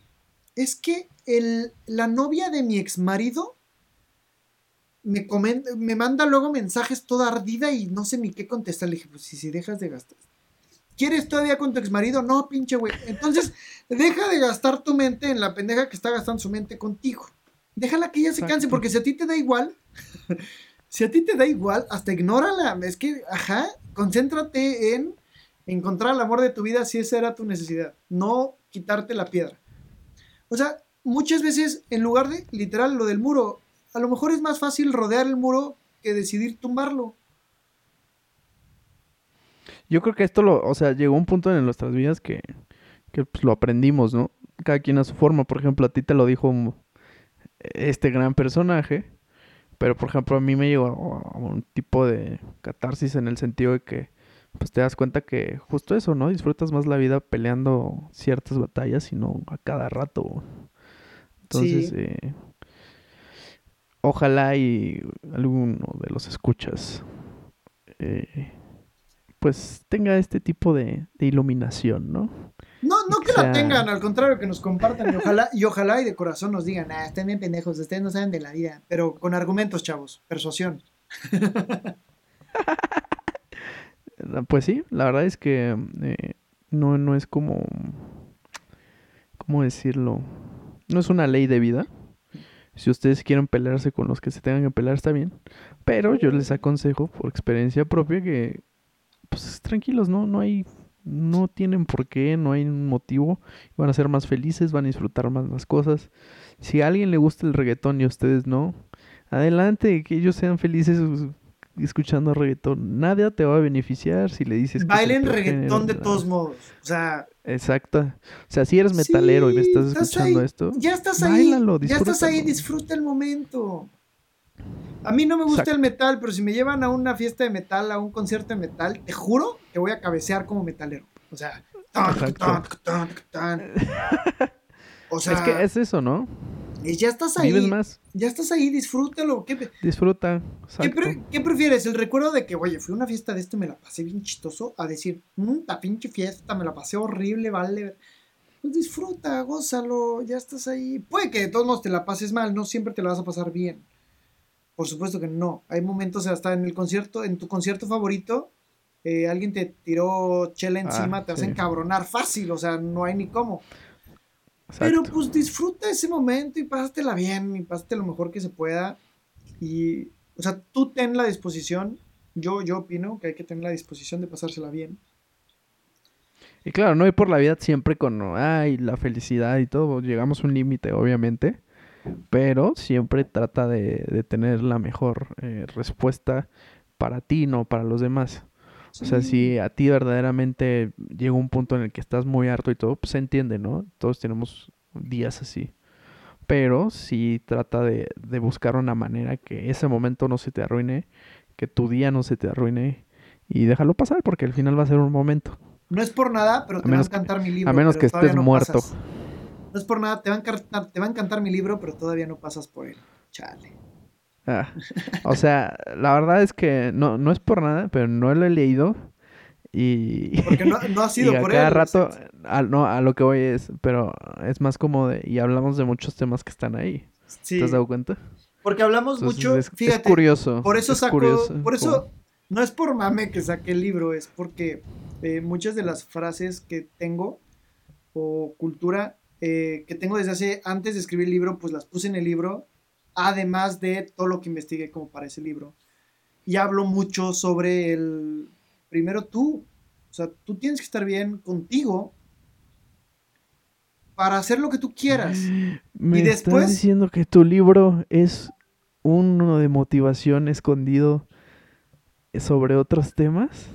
es que el, la novia de mi ex marido me, comenta, me manda luego mensajes toda ardida y no sé ni qué contestar. Le dije, pues si, si dejas de gastar. ¿Quieres todavía con tu ex marido? No, pinche güey. Entonces, deja de gastar tu mente en la pendeja que está gastando su mente contigo. Déjala que ella se canse, porque si a ti te da igual, si a ti te da igual, hasta ignórala. Es que, ajá, concéntrate en encontrar el amor de tu vida si esa era tu necesidad, no quitarte la piedra. O sea, muchas veces, en lugar de literal lo del muro, a lo mejor es más fácil rodear el muro que decidir tumbarlo. Yo creo que esto lo, o sea, llegó un punto en nuestras vidas que, que pues, lo aprendimos, ¿no? Cada quien a su forma. Por ejemplo, a ti te lo dijo este gran personaje, pero por ejemplo a mí me llegó a un tipo de catarsis en el sentido de que pues te das cuenta que justo eso, ¿no? Disfrutas más la vida peleando ciertas batallas y no a cada rato. Entonces, Sí. eh, ojalá y alguno de los escuchas eh, pues tenga este tipo de, de iluminación, ¿no? No, no que la tengan, al contrario, que nos compartan y ojalá, y ojalá y de corazón nos digan, ah, están bien pendejos, ustedes no saben de la vida, pero con argumentos, chavos, persuasión. Pues sí, la verdad es que eh, no, no es como, ¿cómo decirlo? No es una ley de vida. Si ustedes quieren pelearse con los que se tengan que pelear, está bien. Pero yo les aconsejo, por experiencia propia, que pues tranquilos, ¿no? No hay, no tienen por qué, no hay un motivo. Van a ser más felices, van a disfrutar más las cosas. Si a alguien le gusta el reggaetón y a ustedes no, adelante, que ellos sean felices escuchando reggaetón. Nadie te va a beneficiar si le dices Bailen reggaetón de todos modos. O sea, Exacto. O sea, si eres metalero y me estás escuchando ahí, esto, Ya estás ahí. báilalo, ya estás ahí, disfruta el momento. A mí no me gusta Exacto. el metal, pero si me llevan a una fiesta de metal, a un concierto de metal, te juro que voy a cabecear como metalero. O sea, tan, tan, tan, tan. O sea, es que es eso, ¿no? Y ya estás ahí. Vives más. Ya estás ahí, disfrútalo. ¿Qué, Disfruta. ¿qué, Exacto. pre- qué prefieres? ¿El recuerdo de que, oye, fui a una fiesta de esto y me la pasé bien chistoso? A decir, mmm, ta pinche fiesta, me la pasé horrible, vale. Pues disfruta, gózalo, ya estás ahí. Puede que de todos modos te la pases mal, no siempre te la vas a pasar bien. Por supuesto que no. Hay momentos hasta en el concierto, en tu concierto favorito, eh, alguien te tiró chela encima, Ah, te vas a sí. encabronar fácil, o sea, no hay ni cómo. Pero pues disfruta ese momento y pásatela bien y pásate lo mejor que se pueda. Y, o sea, tú ten la disposición, yo, yo opino que hay que tener la disposición de pasársela bien. Y claro, no ir por la vida siempre con, ay, la felicidad y todo. Llegamos a un límite, obviamente. Pero siempre trata de, de tener la mejor eh, respuesta para ti, no para los demás. O sea, si a ti verdaderamente llega un punto en el que estás muy harto y todo, pues se entiende, ¿no? Todos tenemos días así. Pero sí trata de, de buscar una manera que ese momento no se te arruine, que tu día no se te arruine y déjalo pasar porque al final va a ser un momento. No es por nada, pero te menos va a encantar mi libro. a menos que estés no muerto. pasas. No es por nada, te va, a encantar, te va a encantar mi libro, pero todavía no pasas por él. Chale. Ah, o sea, la verdad es que no, no es por nada, pero no lo he leído y, Porque no, no ha y sido a por cada él. rato, a, no, a lo que voy es, pero es más como de, y hablamos de muchos temas que están ahí. Sí, ¿Te has dado cuenta? porque hablamos Entonces, mucho, es, es fíjate, curioso. Por eso es saco, curioso, por eso no es por mame que saqué el libro, es porque eh, muchas de las frases que tengo o cultura eh, que tengo desde hace antes de escribir el libro, pues las puse en el libro, además de todo lo que investigué como para ese libro. Y hablo mucho sobre el, primero tú, o sea, tú tienes que estar bien contigo para hacer lo que tú quieras. ¿Me y después- estás diciendo que tu libro es uno de motivación escondido sobre otros temas?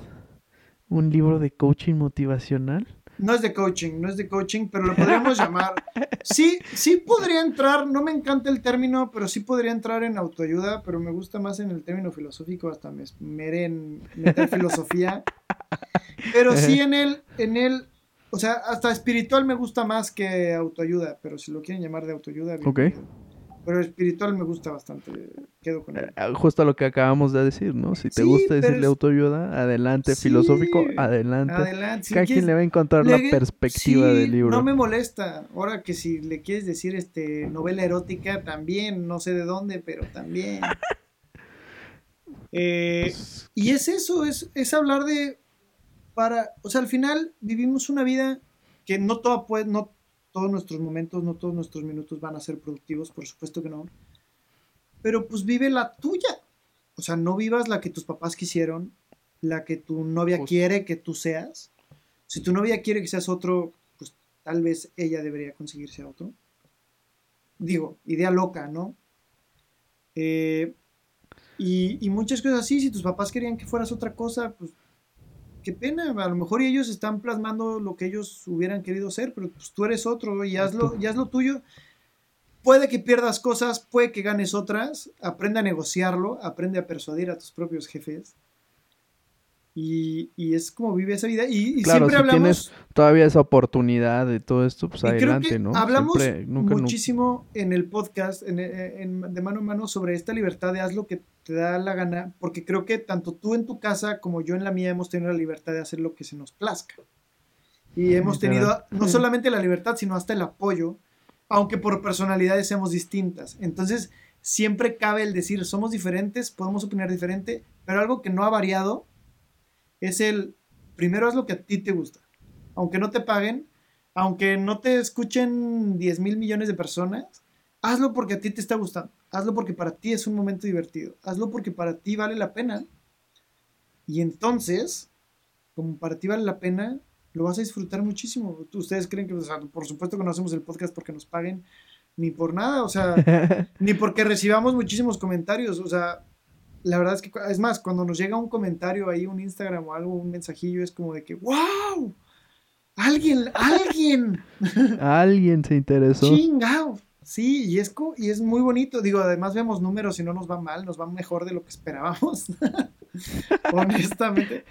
¿Un libro de coaching motivacional? No es de coaching, no es de coaching, pero lo podríamos llamar. Sí, sí podría entrar, no me encanta el término, pero sí podría entrar en autoayuda, pero me gusta más en el término filosófico, hasta me esmeré en meter filosofía. Pero sí en el, en el, o sea, hasta espiritual me gusta más que autoayuda, pero si lo quieren llamar de autoayuda, bien. Ok. Pero espiritual me gusta bastante, quedo con él. Eh, Justo lo que acabamos de decir, ¿no? Si te Sí, gusta decirle es- autoayuda, adelante. Sí, Filosófico, adelante. Adelante. si Cada quieres- quien le va a encontrar la perspectiva sí, del libro. No me molesta. Ahora que si le quieres decir este novela erótica, también, no sé de dónde, pero también. Eh, Pues, y es eso, es, es hablar de. Para. O sea, al final vivimos una vida que no toda puede, no todos nuestros momentos, no todos nuestros minutos van a ser productivos, por supuesto que no. Pero pues vive la tuya. O sea, no vivas la que tus papás quisieron, la que tu novia Justo. quiere que tú seas. Si tu novia quiere que seas otro, pues tal vez ella debería conseguirse a otro. Digo, idea loca, ¿no? Eh, y, y muchas cosas así, si tus papás querían que fueras otra cosa, pues qué pena, a lo mejor ellos están plasmando lo que ellos hubieran querido ser, pero pues tú eres otro y hazlo, y haz lo tuyo. Puede que pierdas cosas, puede que ganes otras, aprende a negociarlo, aprende a persuadir a tus propios jefes. Y, y es como vive esa vida. Y, y Claro, siempre si hablamos, tienes todavía esa oportunidad de todo esto, pues y creo adelante, que ¿no? hablamos Siempre, nunca, nu- muchísimo en el podcast, en- en- de mano a mano, sobre esta libertad de haz lo que te da la gana, porque creo que tanto tú en tu casa como yo en la mía hemos tenido la libertad de hacer lo que se nos plazca. Y hemos tenido no solamente la libertad, sino hasta el apoyo, aunque por personalidades seamos distintas. Entonces, siempre cabe el decir, somos diferentes, podemos opinar diferente, pero algo que no ha variado es el, primero haz lo que a ti te gusta. Aunque no te paguen, aunque no te escuchen 10 mil millones de personas, hazlo porque a ti te está gustando. Hazlo porque para ti es un momento divertido. Hazlo porque para ti vale la pena. Y entonces, como para ti vale la pena, lo vas a disfrutar muchísimo. Ustedes creen que, o sea, por supuesto que no hacemos el podcast porque nos paguen, ni por nada, o sea, ni porque recibamos muchísimos comentarios. O sea, la verdad es que, es más, cuando nos llega un comentario ahí, un Instagram o algo, un mensajillo, es como de que, ¡wow! Alguien, alguien, Alguien se interesó. chingao. Sí, y es, y es muy bonito. Digo, además vemos números y no nos va mal, nos va mejor de lo que esperábamos. Honestamente.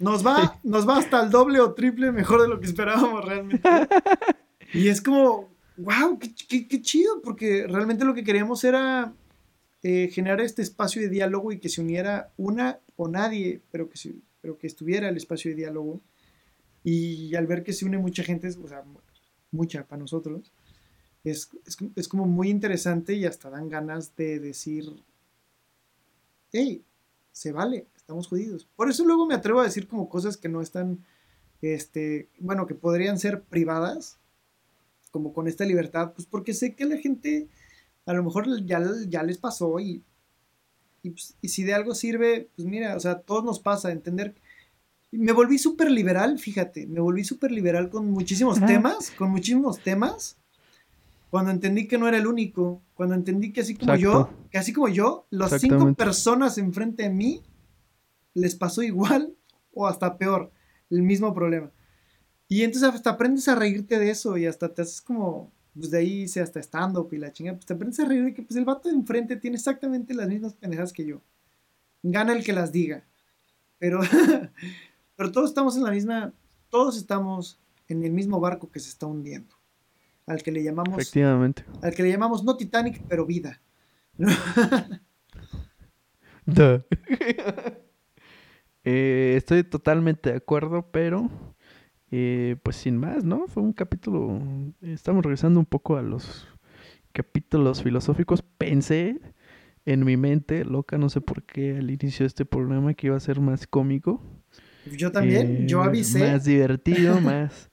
Nos va, nos va hasta el doble o triple mejor de lo que esperábamos realmente. Y es como, wow, qué, chido, porque realmente lo que queríamos era eh, generar este espacio de diálogo y que se uniera una o nadie, pero que, pero que estuviera el espacio de diálogo. Y al ver que se une mucha gente, o sea, mucha para nosotros, es, es, como muy interesante y hasta dan ganas de decir, hey, se vale, estamos jodidos. Por eso luego me atrevo a decir como cosas que no están, este, bueno, que podrían ser privadas, como con esta libertad, pues porque sé que la gente a lo mejor ya, ya les pasó y, y, pues, y si de algo sirve, pues mira, o sea, todos nos pasa, entender me volví súper liberal, fíjate, me volví súper liberal con muchísimos temas, con muchísimos temas, cuando entendí que no era el único, cuando entendí que así como yo, que así como yo, las cinco personas enfrente de mí les pasó igual o hasta peor, el mismo problema. Y entonces hasta aprendes a reírte de eso y hasta te haces como, pues de ahí hice hasta stand-up y la chingada, pues te aprendes a reír de que pues el vato de enfrente tiene exactamente las mismas pendejas que yo. Gana el que las diga. Pero, pero todos estamos en la misma, todos estamos en el mismo barco que se está hundiendo al que le llamamos. Efectivamente. Al que le llamamos no Titanic, pero vida. Eh, estoy totalmente de acuerdo, pero eh, pues sin más, ¿no? Fue un capítulo. Estamos regresando un poco a los capítulos filosóficos. Pensé en mi mente, loca, no sé por qué, al inicio de este programa que iba a ser más cómico. Yo también, yo eh, avisé. Más divertido, más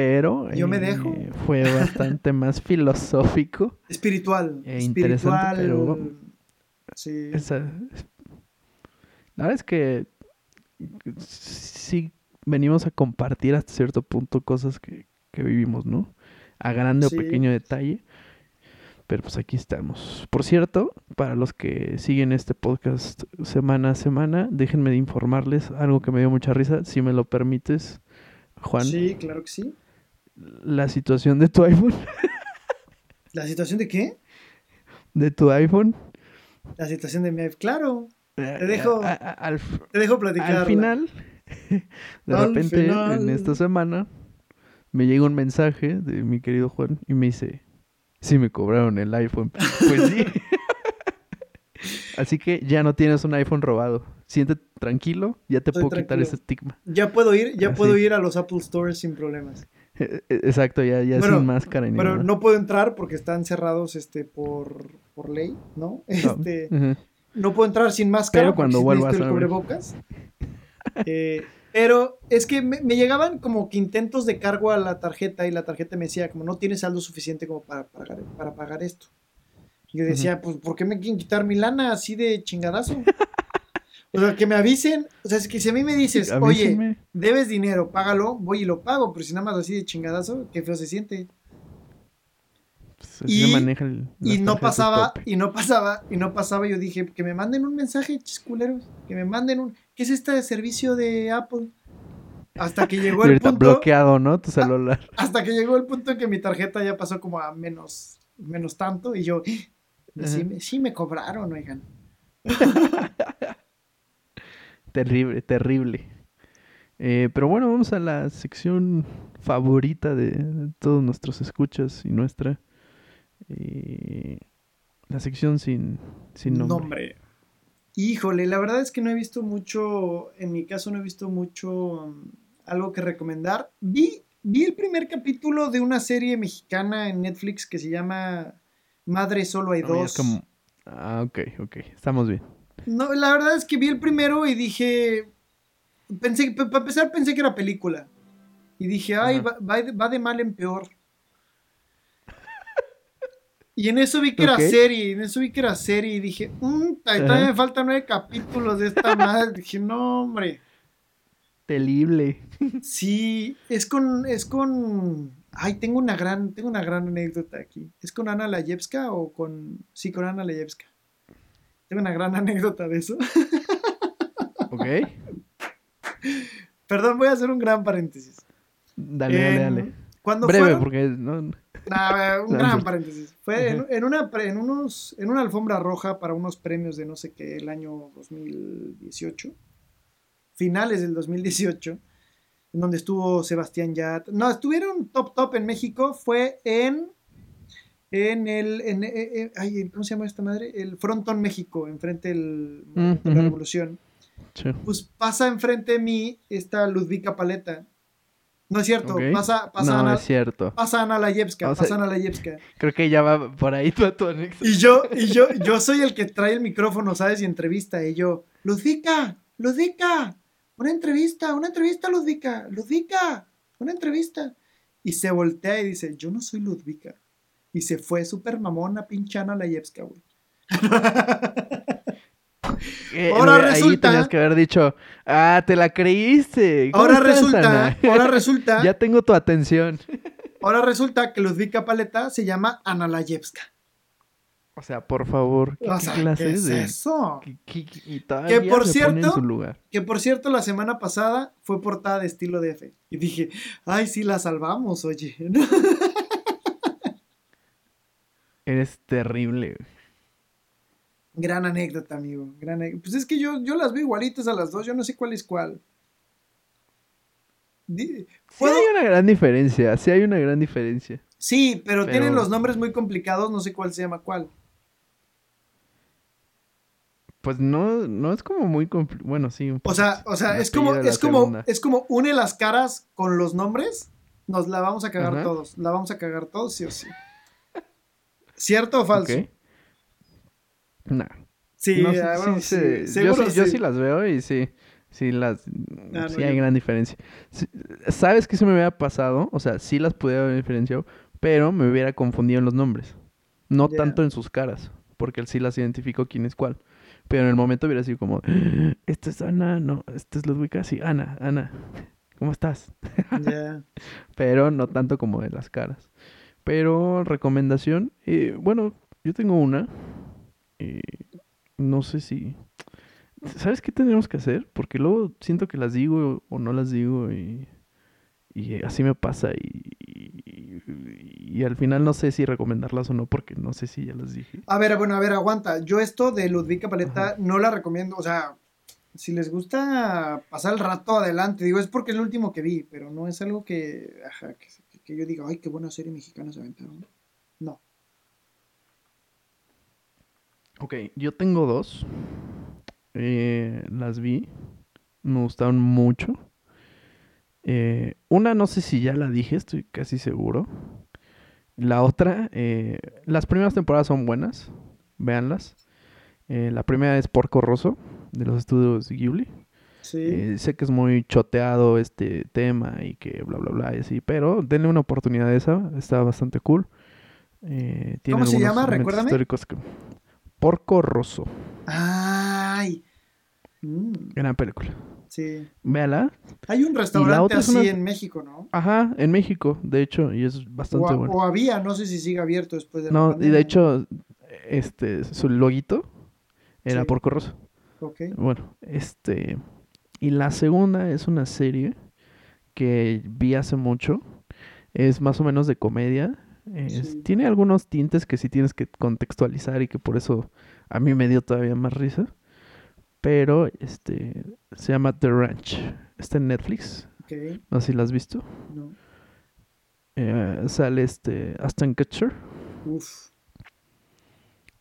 pero yo me dejo. Eh, fue bastante más filosófico. Espiritual. E interesante, pero sí. la verdad es que sí venimos a compartir hasta cierto punto cosas que, vivimos, ¿no? A grande o pequeño detalle. Pero pues aquí estamos. Por cierto, para los que siguen este podcast semana a semana, déjenme de informarles algo que me dio mucha risa, si me lo permites. Juan. Sí, claro que sí. La situación de tu iPhone. ¿La situación de qué? De tu iPhone. La situación de mi iPhone. Claro. Eh, te dejo, al, te dejo platicar. Al final, de repente, en esta semana, me llega un mensaje de mi querido Juan y me dice, sí me cobraron el iPhone. Pues sí. Así que ya no tienes un iPhone robado. Siéntete tranquilo, ya te puedo quitar ese estigma. Ya puedo ir, ya puedo ir a los Apple Stores sin problemas. E, exacto, ya, ya sin máscara. Ni pero no puedo entrar porque están cerrados este, por, por ley, ¿no? Este, no puedo entrar sin máscara. Pero cuando vuelvas a cubrebocas. eh, pero es que me, llegaban como que intentos de cargo a la tarjeta y la tarjeta me decía como no tienes saldo suficiente como para para pagar esto. Y yo decía, pues, ¿por qué me quieren quitar mi lana así de chingadazo? o sea, que me avisen. O sea, es que si a mí me dices, oye, debes dinero, págalo, voy y lo pago, pero si nada más así de chingadazo, qué feo se siente. Pues y, maneja el, y no pasaba, y no pasaba, y no pasaba. Yo dije, que me manden un mensaje, chisculeros, que me manden un. ¿Qué es este servicio de Apple? Hasta que llegó el punto. bloqueado, ¿no? Tu celular. Hasta que llegó el punto en que mi tarjeta ya pasó como a menos, menos tanto. Y yo, Sí, me cobraron, oigan. terrible, terrible. Eh, pero bueno, vamos a la sección favorita de, todos nuestros escuchas y nuestra. Eh, la sección sin, sin nombre. nombre. Híjole, la verdad es que no he visto mucho, en mi caso no he visto mucho um, algo que recomendar. Vi, vi el primer capítulo de una serie mexicana en Netflix que se llama Madre solo hay dos. Ah, ok, ok. Estamos bien. No, la verdad es que vi el primero y dije. Pensé, para empezar, pensé que era película. Y dije, ay, va, de mal en peor. Y en eso vi que era serie, en eso vi que era serie y dije, mmm, todavía me faltan nueve capítulos de esta madre. dije, no, hombre. Terrible. Sí, es con, es con, Ay, tengo una gran, tengo una gran anécdota aquí. ¿Es con Ana Layevska o con... Sí, con Ana Layevska. Tengo una gran anécdota de eso. Ok. Perdón, voy a hacer un gran paréntesis. Dale, dale, dale. ¿Cuándo Breve, porque no... un gran paréntesis. Fue en, una, en, unos, en una alfombra roja para unos premios de no sé qué, el año 2018. Finales del 2018 en donde estuvo Sebastián Yat. No, estuvieron top top en México, fue en en el, en, eh, eh, ay, ¿cómo se llama esta madre? El Frontón México, enfrente del Mm, a la. Revolución. Sí. Pues pasa enfrente de mí esta Ludvika Paleta. No es cierto, pasa, pasa, no, Ana, es cierto. pasa Ana Layevska, O sea- pasa Ana Layevska. Creo que ya va por ahí tu, tu. Y yo, y yo, yo soy el que trae el micrófono, ¿sabes? Y entrevista. Y yo, Ludvika, Ludvika, una entrevista, una entrevista, Ludvika, Ludvika, una entrevista. Y se voltea y dice, yo no soy Ludvika. Y se fue súper mamona, pinchana Layevska, güey. Eh, Ahora güey, Ahí resulta- tenías que haber dicho, ah, te la creíste. ¿Cómo Ahora estás, resulta, Ana? ahora resulta, ya tengo tu atención. ahora resulta que Ludvika Paleta se llama Ana Layevska. O sea, por favor, ¿qué, O qué sea, clase ¿qué es de- eso? qué- qué- todavía por cierto- su lugar. Que por cierto, la semana pasada fue portada de estilo DF. Y dije, ay, sí, la salvamos, oye. Eres terrible. Gran anécdota, amigo. Gran ane- Pues es que yo, yo las veo igualitas a las dos, yo no sé cuál es cuál. Sí hay una gran diferencia, sí hay una gran diferencia. Sí, pero, Pero- tienen los nombres muy complicados, no sé cuál se llama cuál. Pues no, no es como muy compli- Bueno, sí. un O sea, o sea, es como, es como, segunda. es como une las caras con los nombres, nos la vamos a cagar Ajá. todos. La vamos a cagar todos, sí o sí. ¿Cierto o falso? Ok. Nah. Sí, No, sí, ah, sí, bueno, sí, sí, yo, seguro sí, yo sí. sí las veo y sí, sí las, Ah, no, hay yo- gran diferencia. ¿Sabes qué se me hubiera pasado? O sea, sí las pudiera haber diferenciado, pero me hubiera confundido en los nombres. No tanto en sus caras, porque él sí las identificó quién es cuál. Pero en el momento hubiera sido como, "Ah, esta es Ana, no, esta es Ludwika, sí, Ana, Ana, ¿cómo estás? Ya. pero no tanto como de las caras. Pero recomendación, eh, bueno, yo tengo una. eh, no sé si... ¿Sabes qué tendríamos que hacer? Porque luego siento que las digo o no las digo y, y así me pasa y, y, y al final no sé si recomendarlas o no porque no sé si ya las dije. A ver, bueno, a ver, aguanta. Yo esto de Ludvika Paleta no la recomiendo. O sea, si les gusta pasar el rato adelante, digo, es porque es el último que vi, pero no es algo que, ajá, que, que yo diga, ay, qué buena serie mexicana se aventaron. No. Ok, yo tengo dos. Eh, las vi. Me gustaron mucho. Eh, una no sé si ya la dije, estoy casi seguro. La otra, eh, las primeras temporadas son buenas. Véanlas. La primera es Porco Rosso, de los estudios Ghibli. Sí. Eh, sé que es muy choteado este tema y que bla bla bla y así, pero denle una oportunidad a esa, está bastante cool. Eh, tiene ¿Cómo se llama? Recuérdame. históricos que- Porco Rosso, Ay. Mm, gran película. sí. Véala. Hay un restaurante así una- en México, ¿no? Ajá, en México, de hecho, y es bastante O, bueno. o había, no sé si sigue abierto después de la No, y de hecho, este, su loguito era Sí. Porco Rosso. Ok. Bueno, este. Y la segunda es una serie que vi hace mucho. Es más o menos de comedia. Es- Sí. Tiene algunos tintes que sí tienes que contextualizar y que por eso a mí me dio todavía más risa. Pero este se llama The Ranch. Está en Netflix. Ok. No sé si la has visto. No. Eh, sale este Aston Kutcher. Uf.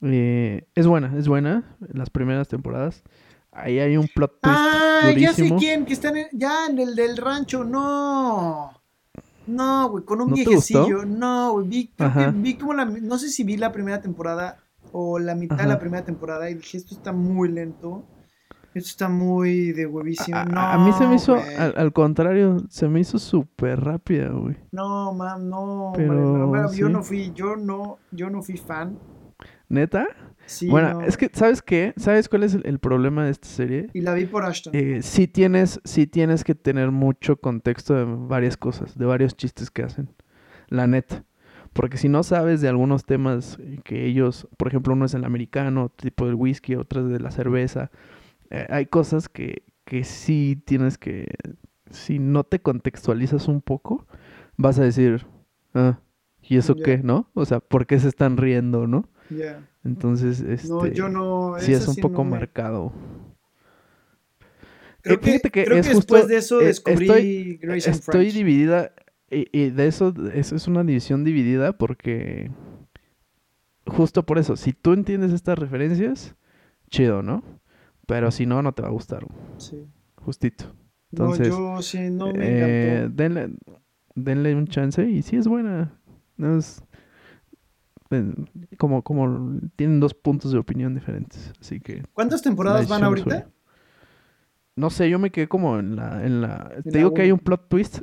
Eh, es buena, es buena. Las primeras temporadas. Ahí hay un plot twist Ah, ya sé quién, que está en ya en el del rancho, no. No, güey, con un ¿No te viejecillo. No, güey, vi, vi como la, no sé si vi la primera temporada o la mitad de la primera temporada y dije, esto está muy lento. Esto está muy de huevísimo. A, no, a mí se me hizo, al, al contrario, se me hizo súper rápida, güey. No, mam, no, Pero, no, pero yo sí. no fui, yo no, yo no fui fan. ¿Neta? Sí, bueno, no. es que, ¿sabes qué? ¿Sabes cuál es el, el problema de esta serie? Y la vi por Ashton. Eh, sí tienes, sí tienes que tener mucho contexto de varias cosas, de varios chistes que hacen. La neta. Porque si no sabes de algunos temas que ellos, por ejemplo, uno es el americano, tipo del whisky, otro es de la cerveza, eh, hay cosas que, que sí tienes que, si no te contextualizas un poco, vas a decir, ah, ¿y eso qué, no? O sea, ¿por qué se están riendo, no? Ya. Entonces, este, No, yo no. sí es un sí poco no me- marcado. Creo Eh, que, fíjate que creo es que justo- después de eso eh, descubrí estoy- Grace and Estoy dividida y, y de eso, eso es una división dividida porque justo por eso, si tú entiendes estas referencias, chido, ¿no? Pero si no, no te va a gustar. Sí. Justito. Entonces, no, yo sí, no me eh, denle, denle un chance y sí es buena. No es, eh, como, como tienen dos puntos de opinión diferentes. Así que ¿Cuántas temporadas van ahorita? No sé, yo me quedé como en la... En la En te la digo que hay un plot twist.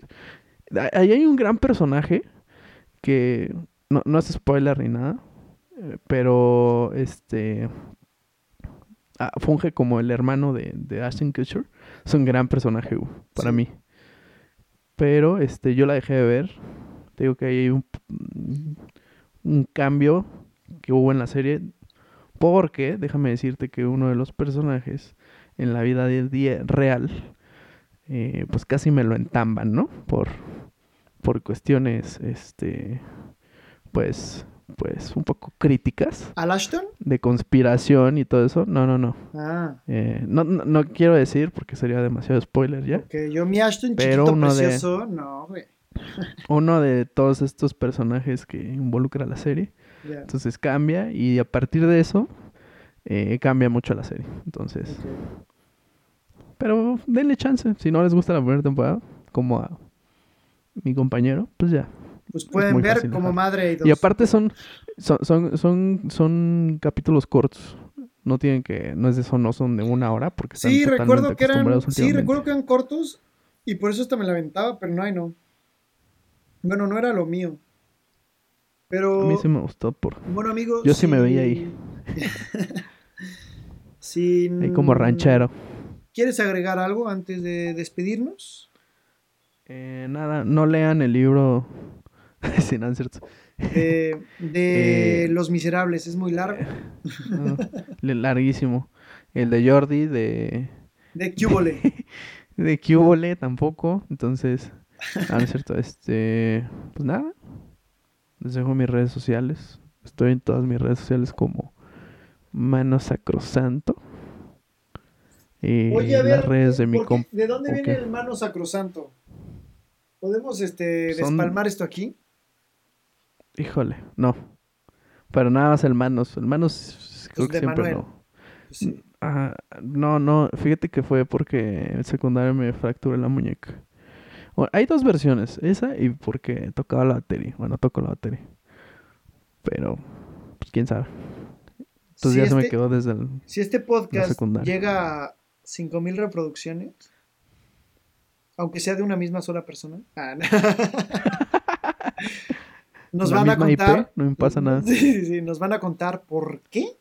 Ah- Ahí hay un gran personaje que... No, no es spoiler ni nada. eh, Pero este... ah, funge como el hermano de, de Ashton Kutcher. Es un gran personaje para Sí. mí. Pero este, yo la dejé de ver. Te digo que ahí hay un, un cambio que hubo en la serie. Porque, déjame decirte que uno de los personajes en la vida del día real, eh, pues casi me lo entamban, ¿no? Por, por cuestiones, este, pues, pues un poco críticas ¿Al Ashton? de conspiración y todo eso. No, no, no. Ah, Eh, no, no, no quiero decir porque sería demasiado spoiler ya. que yo mi Ashton Pero chiquito uno de- precioso, no, güey. Uno de todos estos personajes que involucra la serie. Entonces cambia y a partir de eso eh, cambia mucho la serie. Entonces, pero denle chance. Si no les gusta la primera temporada, como a mi compañero, pues ya. Pues pueden ver fácil, como madre y dos. Y aparte son, son, son, son, son capítulos cortos. No tienen que, no es de eso, no son de una hora porque están Sí, recuerdo que eran, sí, recuerdo que eran cortos y por eso hasta me la aventaba, pero no hay no. Bueno, no era lo mío. Pero, A mí sí me gustó por... bueno, amigo. Yo sí me veía ahí. si ahí como ranchero. ¿Quieres agregar algo antes de despedirnos? Eh, nada, no lean el libro. sí, es cierto. De, de Eh, Los Miserables, es muy largo. No, le- larguísimo. El de Jordi, de, De Cúbole. de Cubole tampoco. Entonces, ah, no es cierto. Este, pues nada. Les dejo mis redes sociales. Estoy en todas mis redes sociales como Mano Sacrosanto. Y Oye, a ver, las redes de mi ¿por qué- comp. ¿de dónde ¿o viene el mano sacrosanto? ¿Podemos este, Son- despalmar esto aquí? Híjole, no. Pero nada más el Manos. El Manos creo Pues que de siempre Manuel. no. Pues sí. Ajá, no, no, fíjate que fue porque en secundaria me fracturé la muñeca. Bueno, hay dos versiones, esa y porque tocaba la batería. Bueno, toco la batería. Pero, pues quién sabe. Entonces Si ya se me este- quedó desde el... Si este podcast llega a 5000 reproducciones, aunque sea de una misma sola persona, ah, no. nos la van a IP, contar. no me pasa nada. Sí, sí, sí, nos van a contar por qué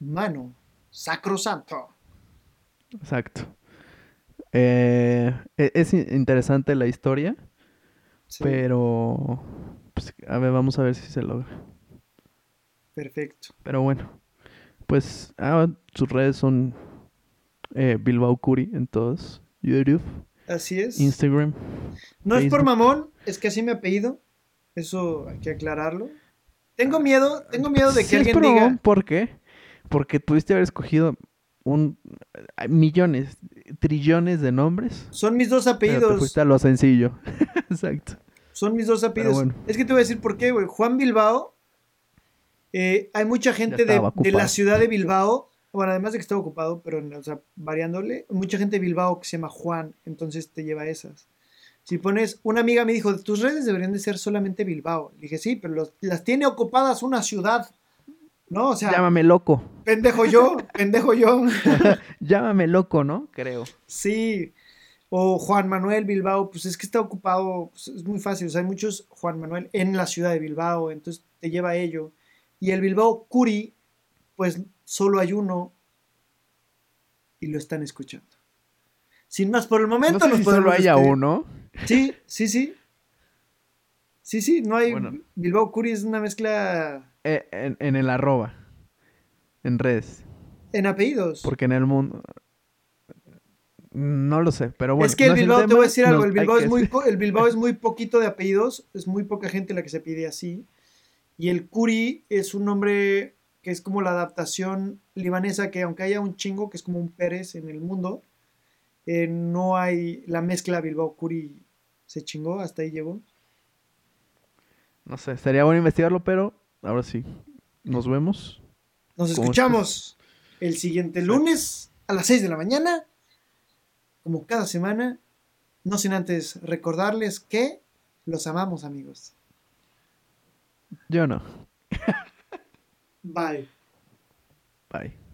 mano sacrosanto. Exacto. Eh, e- es in- interesante la historia, Sí, pero... Pues, a ver, vamos a ver si se logra. perfecto. Pero bueno, pues ah, sus redes son eh, Bilbao Curi en todos. YouTube, Así es. Instagram. No es por mamón, es que así me apellido. Eso hay que aclararlo. Tengo miedo, tengo miedo de que Sí, es alguien pro, diga. ¿Por qué? Porque pudiste haber escogido un eh, millones, trillones de nombres. Son mis dos Pero te apellidos. fuiste a lo sencillo. Exacto. Son mis dos apellidos. bueno. Es que te voy a decir por qué, güey. Juan Bilbao. eh, hay mucha gente de, la ciudad de Bilbao. Bueno, además de que estaba ocupado, pero o sea, variándole. Mucha gente de Bilbao que se llama Juan. Entonces te lleva a esas. Si pones, una amiga me dijo, tus redes deberían de ser solamente Bilbao. Le dije, sí, pero los- las tiene ocupadas una ciudad. ¿No? O sea, Llámame loco. pendejo yo, pendejo yo. Llámame loco, ¿no? Creo. Sí. O Juan Manuel Bilbao, pues es que está ocupado, pues es muy fácil. O sea, hay muchos Juan Manuel en la ciudad de Bilbao, entonces te lleva a ello. Y el Bilbao Curi, pues solo hay uno y lo están escuchando. Sin más por el momento, No sé nos si solo haya despedir. uno. Sí, sí, sí. Sí, sí, no hay. Bueno. Bilbao Curi es una mezcla Eh, en, en el arroba. En redes. en apellidos. Porque en el mundo. No lo sé, pero bueno. es que el no Bilbao, te voy a decir algo, no- el Bilbao, es muy, el Bilbao es muy poquito de apellidos, es muy poca gente la que se pide así. Y el Curi es un nombre que es como la adaptación libanesa, que aunque haya un chingo, que es como un Pérez en el mundo, eh, no hay la mezcla Bilbao-Curi se chingó, hasta ahí llegó. No sé, sería bueno investigarlo, pero ahora sí. nos vemos. Nos escuchamos el siguiente lunes a las 6 de la mañana, como cada semana. No sin antes recordarles que los amamos, amigos. Yo no. Bye. Bye.